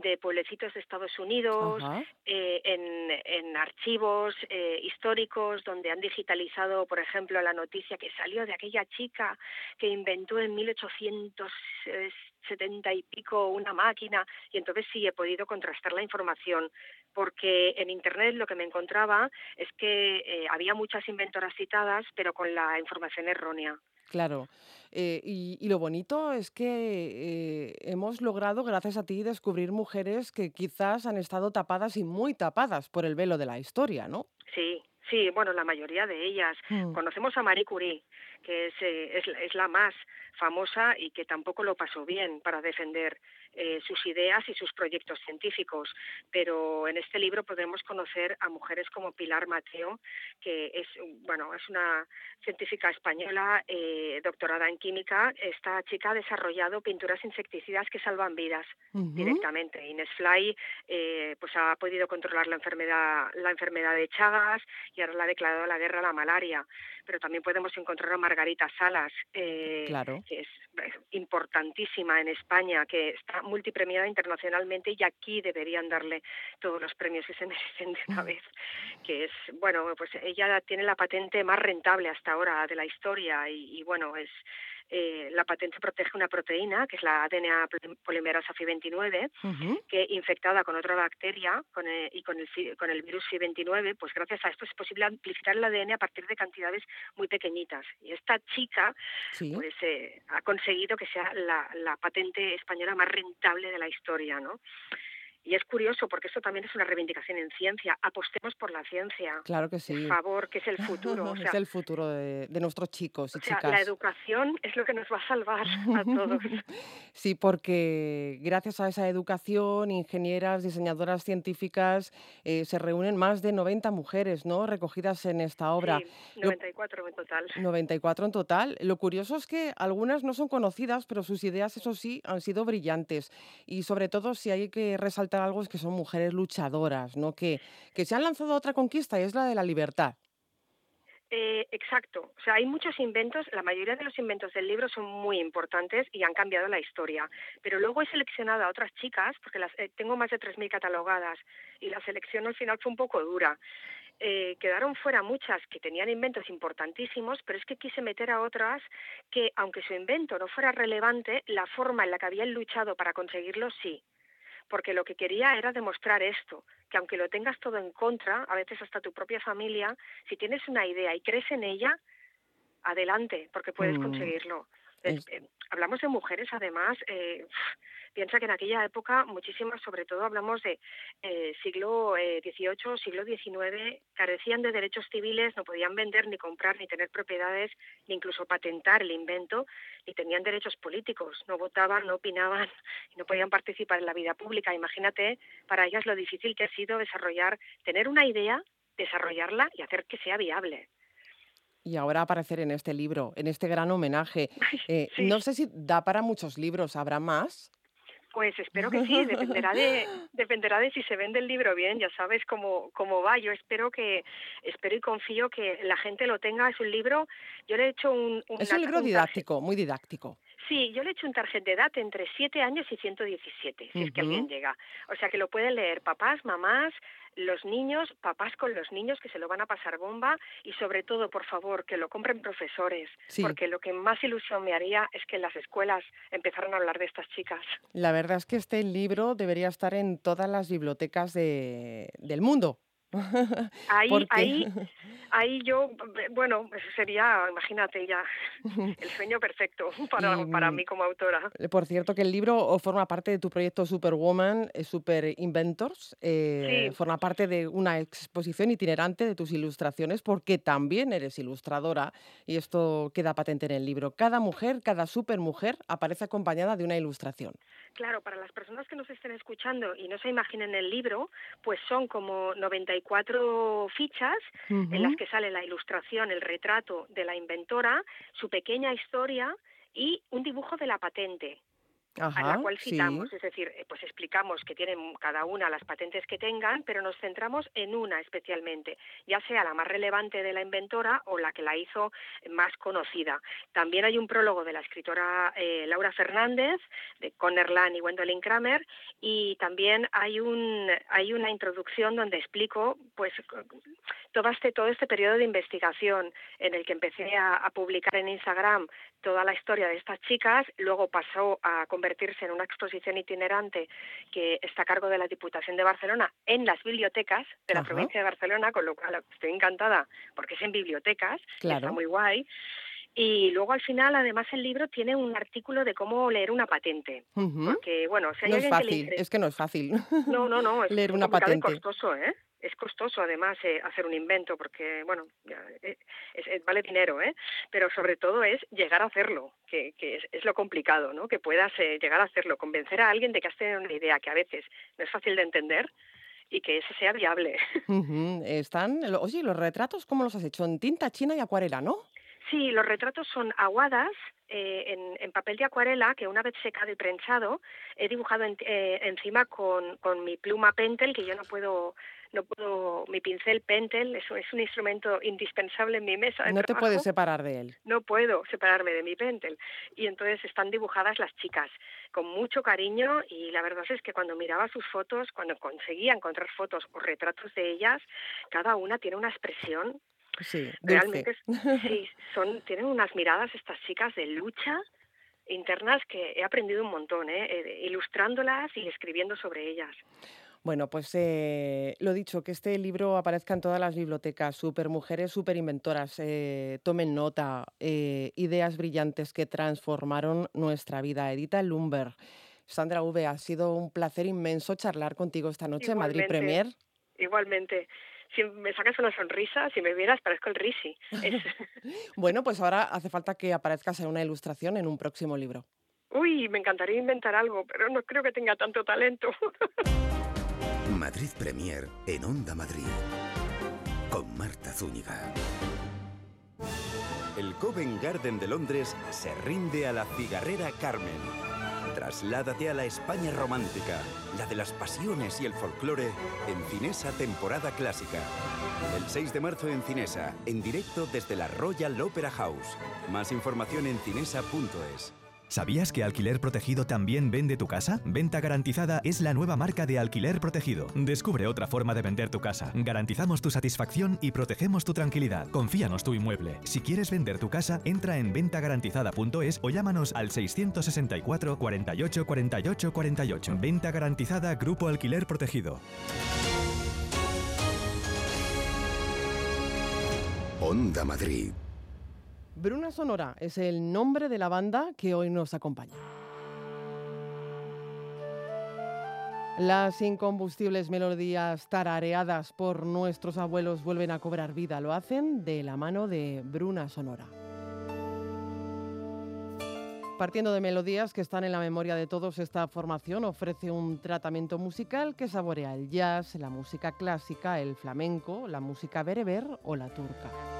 de pueblecitos de Estados Unidos, eh, en, en, archivos eh, históricos donde han digitalizado, por ejemplo, la noticia que salió de aquella chica que inventó en 1870 y pico una máquina. Y entonces sí he podido contrastar la información porque en Internet lo que me encontraba es que eh, había muchas inventoras citadas pero con la información errónea. Claro. Eh, y, lo bonito es que eh, hemos logrado, gracias a ti, descubrir mujeres que quizás han estado tapadas y muy tapadas por el velo de la historia, ¿no? Sí, sí, bueno, la mayoría de ellas. Mm. Conocemos a Marie Curie, que es, eh, es, es, la más famosa y que tampoco lo pasó bien para defender eh, sus ideas y sus proyectos científicos. Pero en este libro podemos conocer a mujeres como Pilar Mateo, que es, bueno, es una científica española eh, doctorada en química. Esta chica ha desarrollado pinturas insecticidas que salvan vidas directamente. Inés Fly eh, pues ha podido controlar la enfermedad, la enfermedad de Chagas y ahora le ha declarado la guerra a la malaria. Pero también podemos encontrar a Margarita Salas, que es importantísima en España, que está multipremiada internacionalmente y aquí deberían darle todos los premios que se merecen de una vez, que es, bueno, pues ella tiene la patente más rentable hasta ahora de la historia y, y bueno, es eh, la patente protege una proteína, que es la ADN polimerasa FI29, que infectada con otra bacteria con y con el, con el virus FI29, pues gracias a esto es posible amplificar el ADN a partir de cantidades muy pequeñitas. Y esta chica pues eh, ha conseguido que sea la, la patente española más rentable de la historia, ¿no? Y es curioso porque eso también es una reivindicación en ciencia. Apostemos por la ciencia. Claro que sí. Por favor, que es el futuro. es el futuro de, nuestros chicos y chicas. La educación es lo que nos va a salvar a todos. sí, porque gracias a esa educación, ingenieras, diseñadoras científicas, eh, se reúnen más de 90 mujeres ¿no? recogidas en esta obra. Sí, 94 en total. 94 en total. Lo curioso es que algunas no son conocidas, pero sus ideas, eso sí, han sido brillantes. Y sobre todo, si hay que resaltar algo es que son mujeres luchadoras, ¿no? Que, que se han lanzado a otra conquista y es la de la libertad. Eh, exacto. O sea, hay muchos inventos, la mayoría de los inventos del libro son muy importantes y han cambiado la historia. Pero luego he seleccionado a otras chicas, porque las, eh, tengo más de 3.000 catalogadas, y la selección al final fue un poco dura. Eh, quedaron fuera muchas que tenían inventos importantísimos, pero es que quise meter a otras que, aunque su invento no fuera relevante, la forma en la que habían luchado para conseguirlo sí porque lo que quería era demostrar esto, que aunque lo tengas todo en contra, a veces hasta tu propia familia, si tienes una idea y crees en ella, adelante, porque puedes mm. conseguirlo. Eh, hablamos de mujeres, además, eh, piensa que en aquella época muchísimas, sobre todo hablamos de eh, siglo XVIII, eh, siglo XIX, carecían de derechos civiles, no podían vender, ni comprar, ni tener propiedades, ni incluso patentar el invento, ni tenían derechos políticos, no votaban, no opinaban, y no podían participar en la vida pública. Imagínate para ellas lo difícil que ha sido desarrollar, tener una idea, desarrollarla y hacer que sea viable y ahora aparecer en este libro, en este gran homenaje. Eh, no sé si da para muchos libros, ¿habrá más? Pues espero que sí, dependerá de, dependerá de si se vende el libro bien, ya sabes cómo, cómo va. Yo espero que, espero y confío que la gente lo tenga. Es un libro, yo le he hecho un... es un libro didáctico, muy didáctico. Sí, yo le he hecho un tarjet de edad entre 7 años y 117, si es que alguien llega. O sea que lo pueden leer papás, mamás, los niños, papás con los niños que se lo van a pasar bomba y sobre todo, por favor, que lo compren profesores, porque lo que más ilusión me haría es que en las escuelas empezaran a hablar de estas chicas. La verdad es que este libro debería estar en todas las bibliotecas de, del mundo. Ahí, ahí, ahí yo, bueno, sería, imagínate ya, el sueño perfecto para, para mí como autora. Eh, por cierto, que el libro forma parte de tu proyecto Superwoman, eh, Super Inventors, eh, forma parte de una exposición itinerante de tus ilustraciones, porque también eres ilustradora, y esto queda patente en el libro. Cada mujer, cada supermujer aparece acompañada de una ilustración. Claro, para las personas que nos estén escuchando y no se imaginen el libro, pues son como 94 fichas en las que sale la ilustración, el retrato de la inventora, su pequeña historia y un dibujo de la patente a la cual citamos, es decir, eh, pues explicamos que tienen cada una las patentes que tengan, pero nos centramos en una especialmente, ya sea la más relevante de la inventora o la que la hizo más conocida. También hay un prólogo de la escritora eh, Laura Fernández, de Conner Land y Gwendolyn Kramer, y también hay un hay una introducción donde explico pues todo este todo este periodo de investigación en el que empecé a, a publicar en Instagram toda la historia de estas chicas, luego pasó a convertirse en una exposición itinerante que está a cargo de la Diputación de Barcelona en las bibliotecas de la provincia de Barcelona, con lo cual estoy encantada porque es en bibliotecas, está muy guay. Y luego al final, además, el libro tiene un artículo de cómo leer una patente. Porque, bueno, si hay no es fácil, es que no es fácil. No, no, no, es leer una patente. costoso, ¿eh? Es costoso además eh, hacer un invento porque bueno eh, vale dinero eh pero sobre todo es llegar a hacerlo que, es, lo complicado no que puedas eh, llegar a hacerlo convencer a alguien de que has tenido una idea que a veces no es fácil de entender y que ese sea viable. Están oye los retratos cómo los has hecho en tinta china y acuarela no Sí, los retratos son aguadas en, en, papel de acuarela que una vez secado y prensado he dibujado encima con, con mi pluma Pentel que yo no puedo no puedo, mi pincel Pentel es, es un instrumento indispensable en mi mesa. no te puedes separar de él. No puedo separarme de mi Pentel. Y entonces están dibujadas las chicas con mucho cariño y la verdad es que cuando miraba sus fotos, cuando conseguía encontrar fotos o retratos de ellas, cada una tiene una expresión. Sí, realmente sí, son, tienen unas miradas estas chicas de lucha internas que he aprendido un montón, ¿eh? eh ilustrándolas y escribiendo sobre ellas. Bueno, pues eh, lo dicho, que este libro aparezca en todas las bibliotecas, supermujeres, superinventoras, eh, tomen nota, eh, ideas brillantes que transformaron nuestra vida. Edita Lumber. Sandra V, ha sido un placer inmenso charlar contigo esta noche en Madrid Premier. Igualmente. Si me sacas una sonrisa, si me vieras, parezco el Risi. bueno, pues ahora hace falta que aparezcas en una ilustración en un próximo libro. Uy, me encantaría inventar algo, pero no creo que tenga tanto talento. Madrid Premier en Onda Madrid. Con Marta Zúñiga. El Covent Garden de Londres se rinde a la cigarrera Carmen Trasládate a la España romántica, la de las pasiones y el folclore, en Cinesa temporada clásica. El 6 de marzo en Cinesa, en directo desde la Royal Opera House. Más información en cinesa.es. ¿Sabías que Alquiler Protegido también vende tu casa? Venta Garantizada es la nueva marca de Alquiler Protegido. Descubre otra forma de vender tu casa. Garantizamos tu satisfacción y protegemos tu tranquilidad. Confíanos tu inmueble. Si quieres vender tu casa, entra en ventagarantizada.es o llámanos al 664 48 48 48. Venta Garantizada Grupo Alquiler Protegido. Onda Madrid. Bruna Sonora es el nombre de la banda que hoy nos acompaña. Las incombustibles melodías tarareadas por nuestros abuelos vuelven a cobrar vida. Lo hacen de la mano de Bruna Sonora. Partiendo de melodías que están en la memoria de todos, esta formación ofrece un tratamiento musical que saborea el jazz, la música clásica, el flamenco, la música bereber o la turca.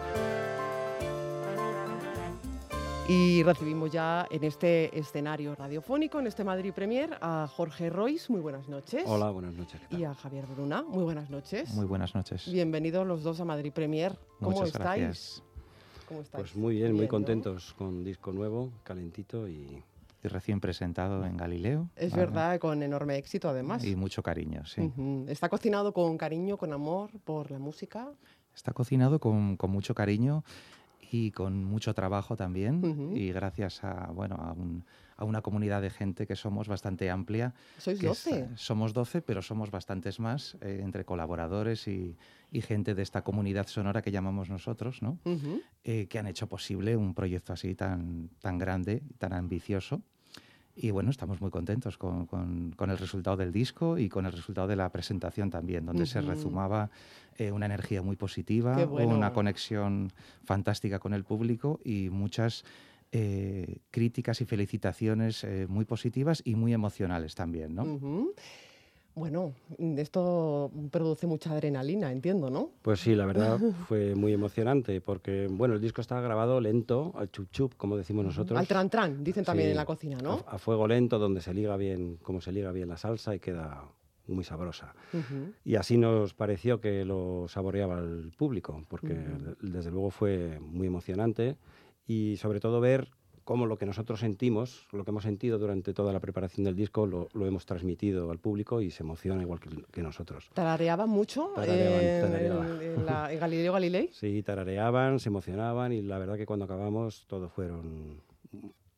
Y recibimos ya en este escenario radiofónico, en este Madrid Premier, a Jorge Royce. Muy buenas noches. Hola, buenas noches. Y a Javier Bruna. Muy buenas noches. Muy buenas noches. Bienvenidos los dos a Madrid Premier. ¿Cómo Muchas estáis? gracias. ¿Cómo estáis? Pues muy bien, muy Bien, ¿no? contentos con disco nuevo, calentito y... Y recién presentado en Galileo. Es Vale. verdad, con enorme éxito además. Y mucho cariño, sí. Ujú. Está cocinado con cariño, con amor por la música. Está cocinado con, con mucho cariño y con mucho trabajo también. Y gracias a, bueno, a, un- a una comunidad de gente que somos bastante amplia. Sois que es, 12. eh, somos 12, pero somos bastantes más eh, entre colaboradores y, y gente de esta comunidad sonora que llamamos nosotros, ¿no? Eh, que han hecho posible un proyecto así tan, tan grande, tan ambicioso. Y bueno, estamos muy contentos con, con- con el resultado del disco y con el resultado de la presentación también, donde se rezumaba eh, una energía muy positiva, bueno. una conexión fantástica con el público y muchas eh, críticas y felicitaciones eh, muy positivas y muy emocionales también, ¿no? Bueno, esto produce mucha adrenalina, entiendo, ¿no? Pues sí, la verdad fue muy emocionante porque, bueno, el disco está grabado lento, al chup chup, como decimos nosotros. Al tran tran, dicen también Sí, en la cocina, ¿no? A, a fuego lento, donde se liga bien, como se liga bien la salsa y queda muy sabrosa. Ujú. Y así nos pareció que lo saboreaba el público, porque Ujú. desde luego fue muy emocionante y sobre todo ver cómo lo que nosotros sentimos, lo que hemos sentido durante toda la preparación del disco, lo, lo hemos transmitido al público y se emociona igual que, que nosotros. ¿Tarareaba mucho Tarareaban, en, tarareaba. en- en la- en Galileo Galilei? Sí, tarareaban, se emocionaban y la verdad que cuando acabamos todo fueron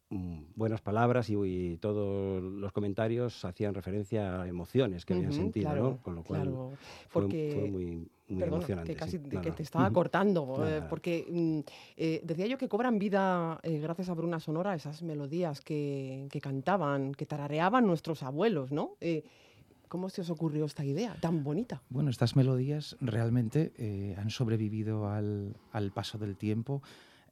mm, buenas palabras y, y todos los comentarios hacían referencia a emociones que habían sentido, claro, ¿no? Con lo cual claro, fue, porque- fue muy, muy Perdona, emocionante. que casi sí. te- No, que no. te estaba cortando, eh, porque mm, eh, decía yo que cobran vida eh, gracias a Bruna Sonora esas melodías que, que cantaban, que tarareaban nuestros abuelos, ¿no? Eh, ¿Cómo se os ocurrió esta idea tan bonita? Bueno, estas melodías realmente eh, han sobrevivido al, al paso del tiempo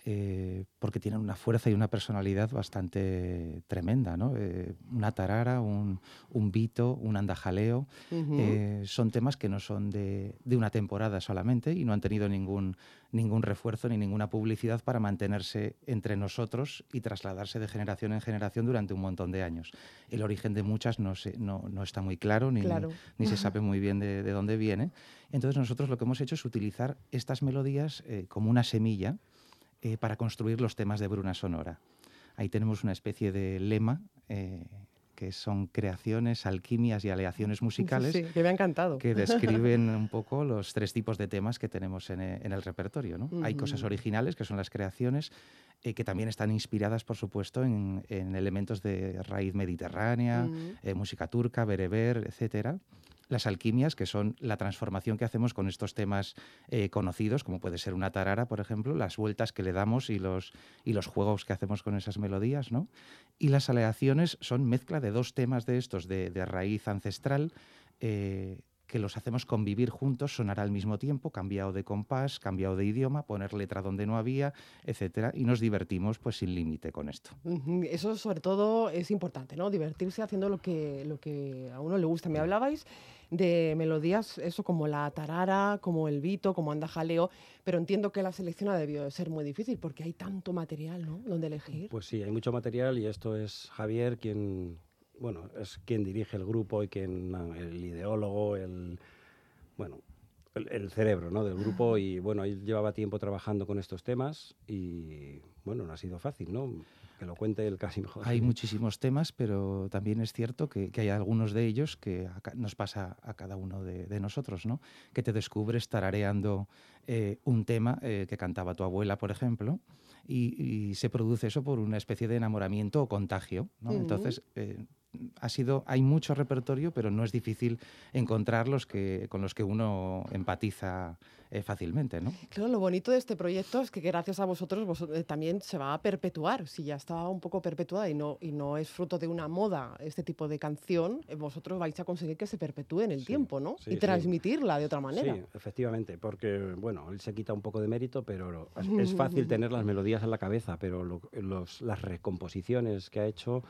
eh, porque tienen una fuerza y una personalidad bastante tremenda, ¿no? Eh, una tarara, un, un vito, un andajaleo, Ujú. eh, son temas que no son de, de una temporada solamente y no han tenido ningún, ningún refuerzo ni ninguna publicidad para mantenerse entre nosotros y trasladarse de generación en generación durante un montón de años. El origen de muchas no, se- no, no está muy claro ni, Claro. ni se sabe muy bien de, de dónde viene. Entonces nosotros lo que hemos hecho es utilizar estas melodías eh, como una semilla eh, para construir los temas de Bruna Sonora. Ahí tenemos una especie de lema eh, que son creaciones, alquimias y aleaciones musicales Sí, que me ha encantado. que describen un poco los tres tipos de temas que tenemos en, e- en el repertorio. ¿no? Hay cosas originales, que son las creaciones, eh, que también están inspiradas, por supuesto, en, en elementos de raíz mediterránea, eh, música turca, bereber, etcétera. Las alquimias, que son la transformación que hacemos con estos temas eh, conocidos, como puede ser una tarara, por ejemplo, las vueltas que le damos y los, y los juegos que hacemos con esas melodías, ¿no? Y las aleaciones son mezcla de dos temas de estos de, de raíz ancestral eh, que los hacemos convivir juntos, sonar al mismo tiempo, cambiado de compás, cambiado de idioma, poner letra donde no había, etcétera, y nos divertimos pues sin límite con esto. Eso sobre todo es importante, ¿no? Divertirse haciendo lo que, lo que a uno le gusta. Me hablabais de melodías, eso como la tarara, como el vito, como anda jaleo, pero entiendo que la selección ha debido de ser muy difícil porque hay tanto material, ¿no? Donde elegir. Pues sí, hay mucho material y esto es Javier quien, bueno, es quien dirige el grupo y quien, el ideólogo, el, bueno, el, cerebro ¿no? del grupo y bueno, él llevaba tiempo trabajando con estos temas y bueno, no ha sido fácil, ¿no? Que lo cuente él casi mejor. Hay muchísimos temas, pero también es cierto que, hay algunos de ellos que nos pasa a cada uno de, nosotros, ¿no? Que te descubres tarareando eh, un tema eh, que cantaba tu abuela, por ejemplo, y, se produce eso por una especie de enamoramiento o contagio, ¿no? Entonces, eh, ha sido, hay mucho repertorio, pero no es difícil encontrar los que, con los que uno empatiza eh, fácilmente. ¿no? Claro, lo bonito de este proyecto es que gracias a vosotros, eh, también se va a perpetuar. Si ya estaba un poco perpetuada y no, y no es fruto de una moda este tipo de canción, eh, vosotros vais a conseguir que se perpetúe en el tiempo ¿no? y transmitirla de otra manera. Sí, efectivamente, porque bueno, él se quita un poco de mérito, pero es, fácil tener las melodías en la cabeza, pero los, las recomposiciones que ha hecho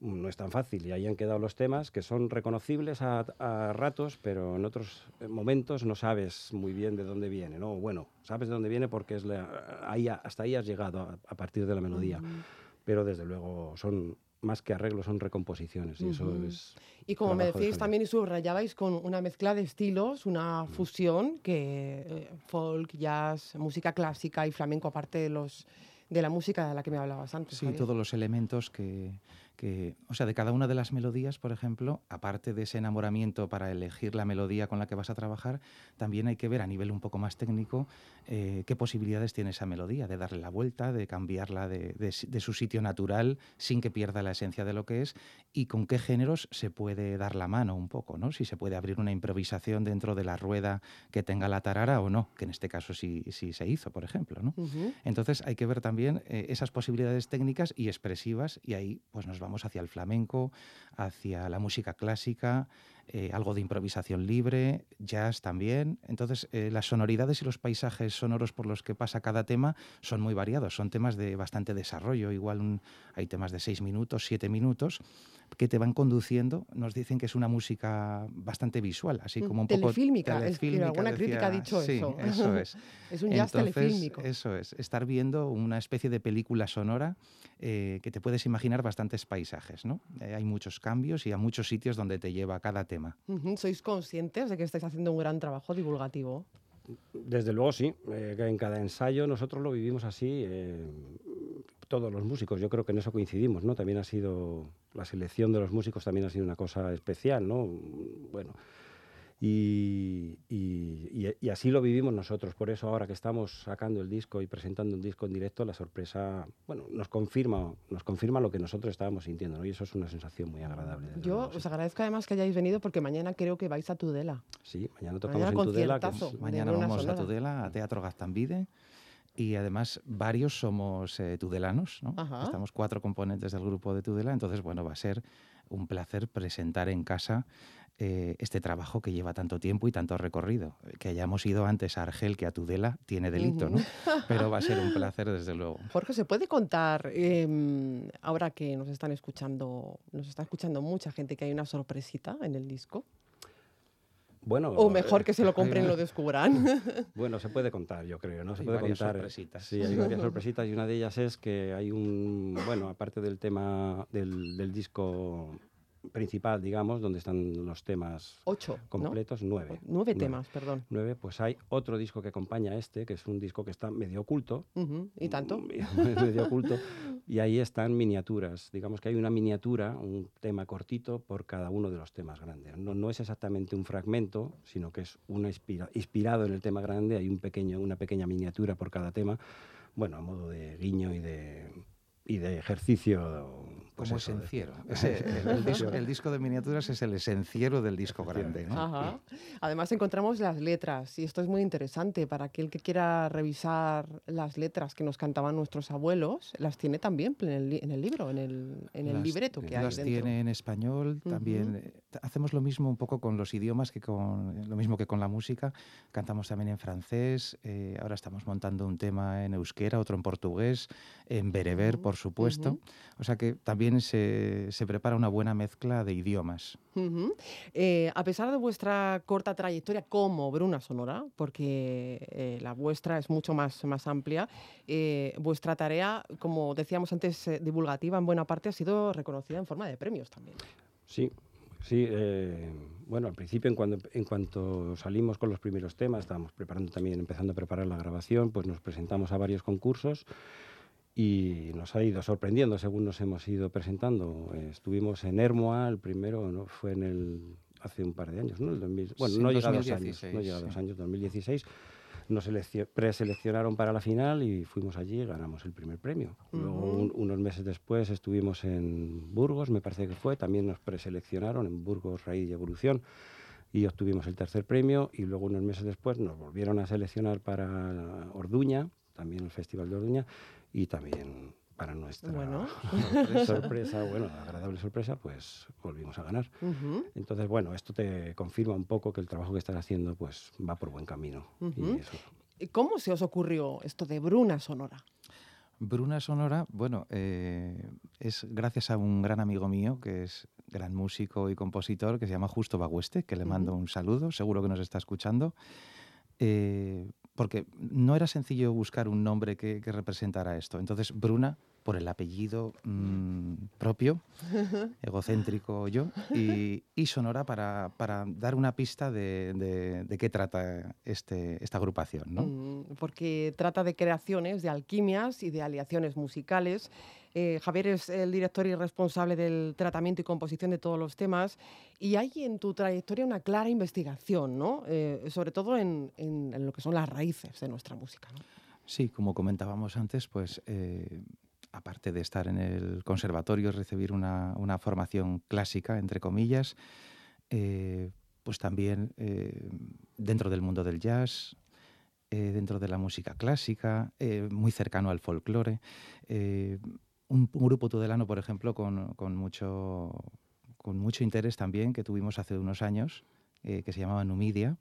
no es tan fácil. Y ahí han quedado los temas que son reconocibles a, ratos, pero en otros momentos no sabes muy bien de dónde viene, ¿no? Bueno, sabes de dónde viene porque es ahí, hasta ahí has llegado a, partir de la melodía, pero desde luego son más que arreglos, son recomposiciones y eso es... Y como me decíais también y subrayabais con una mezcla de estilos, una fusión que eh, folk, jazz, música clásica y flamenco, aparte de los de la música de la que me hablabas antes. Sí, todos los elementos que, o sea, de cada una de las melodías, por ejemplo, aparte de ese enamoramiento para elegir la melodía con la que vas a trabajar, también hay que ver a nivel un poco más técnico eh, qué posibilidades tiene esa melodía, de darle la vuelta, de cambiarla de, su sitio natural sin que pierda la esencia de lo que es y con qué géneros se puede dar la mano un poco, ¿no? Si se puede abrir una improvisación dentro de la rueda que tenga la tarara o no, que en este caso sí, sí se hizo, por ejemplo, ¿no? Entonces hay que ver también eh, esas posibilidades técnicas y expresivas y ahí pues nos vamos hacia el flamenco, hacia la música clásica, eh, algo de improvisación libre, jazz también. Entonces, eh, las sonoridades y los paisajes sonoros por los que pasa cada tema son muy variados, son temas de bastante desarrollo, igual hay temas de seis minutos, siete minutos, que te van conduciendo. Nos dicen que es una música bastante visual, así mm, como un poco telefílmica. Es que alguna crítica ha dicho sí, eso. eso es. es un jazz telefílmico. Eso es, estar viendo una especie de película sonora eh, que te puedes imaginar bastantes paisajes. ¿no? Eh, hay muchos cambios y a muchos sitios donde te lleva cada tema. ¿Sois conscientes de que estáis haciendo un gran trabajo divulgativo? Desde luego sí, eh, en cada ensayo nosotros lo vivimos así todos los músicos, yo creo que en eso coincidimos, ¿no? También ha sido, la selección de los músicos también ha sido una cosa especial, ¿no? Bueno, y, así lo vivimos nosotros, por eso ahora que estamos sacando el disco y presentando un disco en directo, la sorpresa, bueno, nos confirma, nos confirma lo que nosotros estábamos sintiendo, ¿no? Y eso es una sensación muy agradable. Yo os agradezco además que hayáis venido porque mañana creo que vais a Tudela. Sí, mañana tocamos en Tudela. mañana vamos a Tudela, a Teatro Gastambide y además varios somos eh, tudelanos, ¿no? Estamos cuatro componentes del grupo de Tudela, entonces bueno, va a ser un placer presentar en casa eh, este trabajo que lleva tanto tiempo y tanto recorrido. Que hayamos ido antes a Argel que a Tudela tiene delito, ¿no? Pero va a ser un placer desde luego. Jorge, ¿se puede contar, em, ahora que nos están escuchando, nos está escuchando mucha gente, que hay una sorpresita en el disco? Bueno, o mejor que se lo compren y lo descubran. Bueno, se puede contar, yo creo, ¿no? Se hay puede varias contar. sorpresitas. Sí, hay varias sorpresitas y una de ellas es que hay un, bueno, aparte del tema del, del disco principal, digamos, donde están los temas Ocho, completos, nueve, nueve. temas, perdón. Nueve, pues hay otro disco que acompaña a este, que es un disco que está medio oculto. ¿Y tanto? medio oculto. Y ahí están miniaturas. Digamos que hay una miniatura, un tema cortito por cada uno de los temas grandes. No, no es exactamente un fragmento, sino que es una inspirado en el tema grande. Hay un pequeño, una pequeña miniatura por cada tema. Bueno, a modo de guiño y de y de ejercicio. Pues Como esenciero. el, disco, de miniaturas es el esenciero del disco grande. Además encontramos las letras y esto es muy interesante para aquel que quiera revisar las letras que nos cantaban nuestros abuelos, las tiene también en el, libro, en el, libreto que hay. Las tiene en español, también hacemos lo mismo un poco con los idiomas que con lo mismo que con la música. Cantamos también en francés, eh, ahora estamos montando un tema en euskera, otro en portugués, en bereber, por supuesto. O sea que también también se, se prepara una buena mezcla de idiomas. Eh, a pesar de vuestra corta trayectoria como Bruna Sonora, porque eh, la vuestra es mucho más, más amplia, eh, vuestra tarea, como decíamos antes, eh, divulgativa en buena parte ha sido reconocida en forma de premios también. Sí, sí. eh, bueno, al principio, en, cuando, en cuanto salimos con los primeros temas, estábamos preparando también, empezando a preparar la grabación, pues nos presentamos a varios concursos y nos ha ido sorprendiendo según nos hemos ido presentando. Eh, estuvimos en Hermoa, el primero ¿no? fue en el hace un par de años, ¿no? El 2000 bueno, Sí, no llega a dos años, 2016, no llega a dos sí. años, 2016. Nos seleccio- preseleccionaron para la final y fuimos allí y ganamos el primer premio. Luego, Ujú. un- unos meses después, estuvimos en Burgos, me parece que fue, también nos preseleccionaron en Burgos Raíz y Evolución y obtuvimos el tercer premio y luego unos meses después nos volvieron a seleccionar para Orduña, también el Festival de Orduña y también para nuestra Bueno. sorpresa, bueno, agradable sorpresa, pues volvimos a ganar. Entonces, bueno, esto te confirma un poco que el trabajo que estás haciendo pues va por buen camino. Ujú. Y eso ¿Y ¿Cómo se os ocurrió esto de Bruna Sonora? Bruna Sonora, bueno, eh, es gracias a un gran amigo mío que es gran músico y compositor que se llama Justo Bagüeste, que le mando un saludo, seguro que nos está escuchando. eh, porque no era sencillo buscar un nombre que, que representara esto. Entonces, Bruna, por el apellido mm, propio, egocéntrico yo, y, y Sonora para, para dar una pista de, de- de qué trata este, esta agrupación. ¿no? Mm, Porque trata de creaciones, de alquimias y de aliaciones musicales. Eh, Javier es el director y responsable del tratamiento y composición de todos los temas. Y hay en tu trayectoria una clara investigación, ¿no? Eh, sobre todo en, lo que son las raíces de nuestra música. Sí, como comentábamos antes, pues eh, aparte de estar en el conservatorio recibir una, formación clásica, entre comillas, pues también dentro del mundo del jazz, dentro de la música clásica, muy cercano al folclore. Un, un grupo tudelano, por ejemplo, con, con mucho, con mucho interés también, que tuvimos hace unos años, eh, que se llamaba Numidia,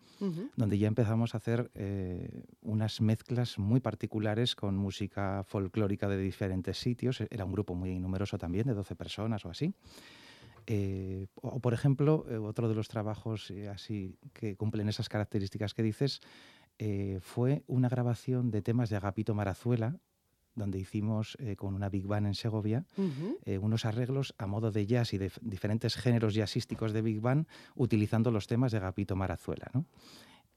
donde ya empezamos a hacer eh, unas mezclas muy particulares con música folclórica de diferentes sitios. Era un grupo muy numeroso también, de 12 personas o así. Eh, o, por ejemplo, otro de los trabajos así que cumplen esas características que dices fue una grabación de temas de Agapito Marazuela, donde hicimos eh, con una big band en Segovia eh, unos arreglos a modo de jazz y de diferentes géneros jazzísticos de Big Band utilizando los temas de Agapito Marazuela. ¿no?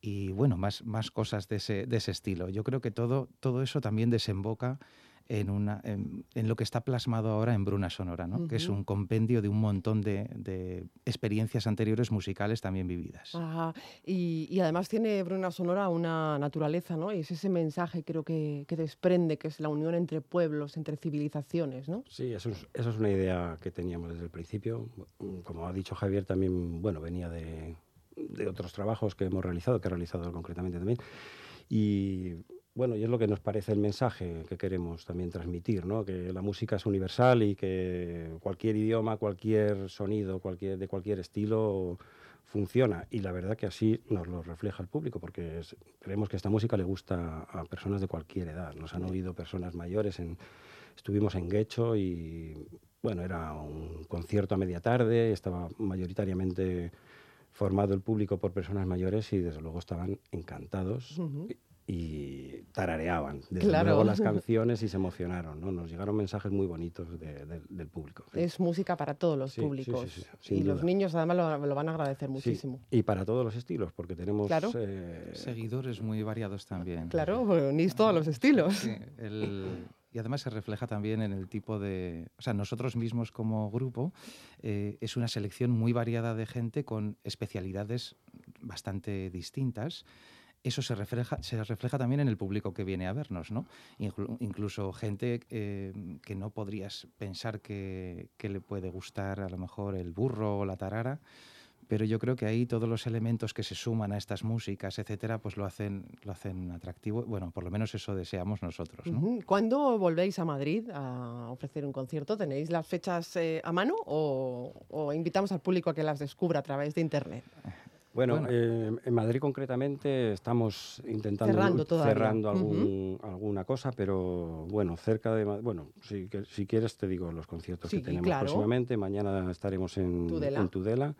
Y bueno, más, más cosas de ese, de ese estilo. Yo creo que todo, todo eso también desemboca en, una, en, en lo que está plasmado ahora en Bruna Sonora, ¿no? que es un compendio de un montón de, de experiencias anteriores musicales también vividas. Ajá. Y, y además tiene Bruna Sonora una naturaleza, ¿no? Y es ese mensaje creo que, que desprende, que es la unión entre pueblos, entre civilizaciones, ¿no? Sí, eso es, eso es una idea que teníamos desde el principio. Como ha dicho Javier, también bueno, venía de, de otros trabajos que hemos realizado, que ha realizado concretamente también. Y bueno, y es lo que nos parece el mensaje que queremos también transmitir, ¿no? que la música es universal y que cualquier idioma, cualquier sonido, cualquier, de cualquier estilo funciona. Y la verdad que así nos lo refleja el público, porque creemos que esta música le gusta a personas de cualquier edad. Nos han oído personas mayores Estuvimos en Guecho y, bueno, era un concierto a media tarde, estaba mayoritariamente formado el público por personas mayores y desde luego estaban encantados. Y tarareaban desde Claro. luego las canciones y se emocionaron, ¿no? Nos llegaron mensajes muy bonitos de- de- del público. sí. Es música para todos los Sí, sí, sí, públicos. sí, sin y los duda. niños además lo, lo van a agradecer Sí, muchísimo. y para todos los estilos, porque tenemos... Claro. eh, Seguidores muy variados también. Claro, unís todos los estilos. Sí, el- y además se refleja también en el tipo de... O sea, nosotros mismos como grupo eh, es una selección muy variada de gente con especialidades bastante distintas. Eso se refleja, se refleja también en el público que viene a vernos, ¿no? Inclu- incluso gente eh, que no podrías pensar que, le puede gustar a lo mejor el burro o la tarara, pero yo creo que ahí todos los elementos que se suman a estas músicas, etcétera, pues lo hacen, lo hacen atractivo. Bueno, por lo menos eso deseamos nosotros. ¿Cuándo volvéis a Madrid a ofrecer un concierto? ¿Tenéis las fechas eh, a mano o invitamos al público a que las descubra a través de internet? Bueno, eh, en Madrid concretamente estamos intentando Cerrando algún- alguna cosa, pero bueno, cerca de... Bueno, si, si quieres te digo los conciertos Sí, que tenemos claro. próximamente. Mañana estaremos en Tudela. en Tudela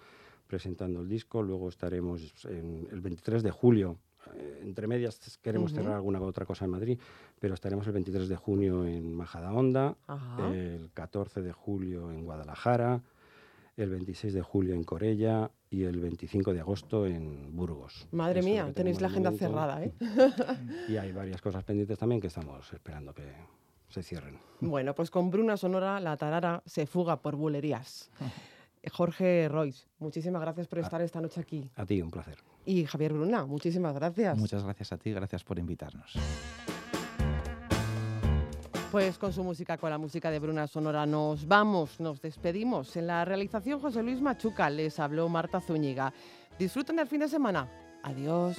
presentando el disco, luego estaremos en el 23 de julio. eh, entre medias queremos cerrar alguna otra cosa en Madrid, pero estaremos el 23 de junio en Majadahonda, el 14 de julio en Guadalajara, el 26 de julio en Corella y el 25 de agosto en Burgos. Madre Eso mía, tenéis la agenda momento. cerrada, ¿eh? Y hay varias cosas pendientes también que estamos esperando que se cierren. Bueno, pues con Bruna Sonora, la tarara se fuga por bulerías. Jorge Royce, muchísimas gracias por estar esta noche aquí. A ti, un placer. Y Javier Bruna, muchísimas gracias. Muchas gracias a ti, gracias por invitarnos. Pues con su música, con la música de Bruna Sonora, nos vamos, nos despedimos. En la realización José Luis Machuca les habló Marta Zúñiga. Disfruten del fin de semana. Adiós.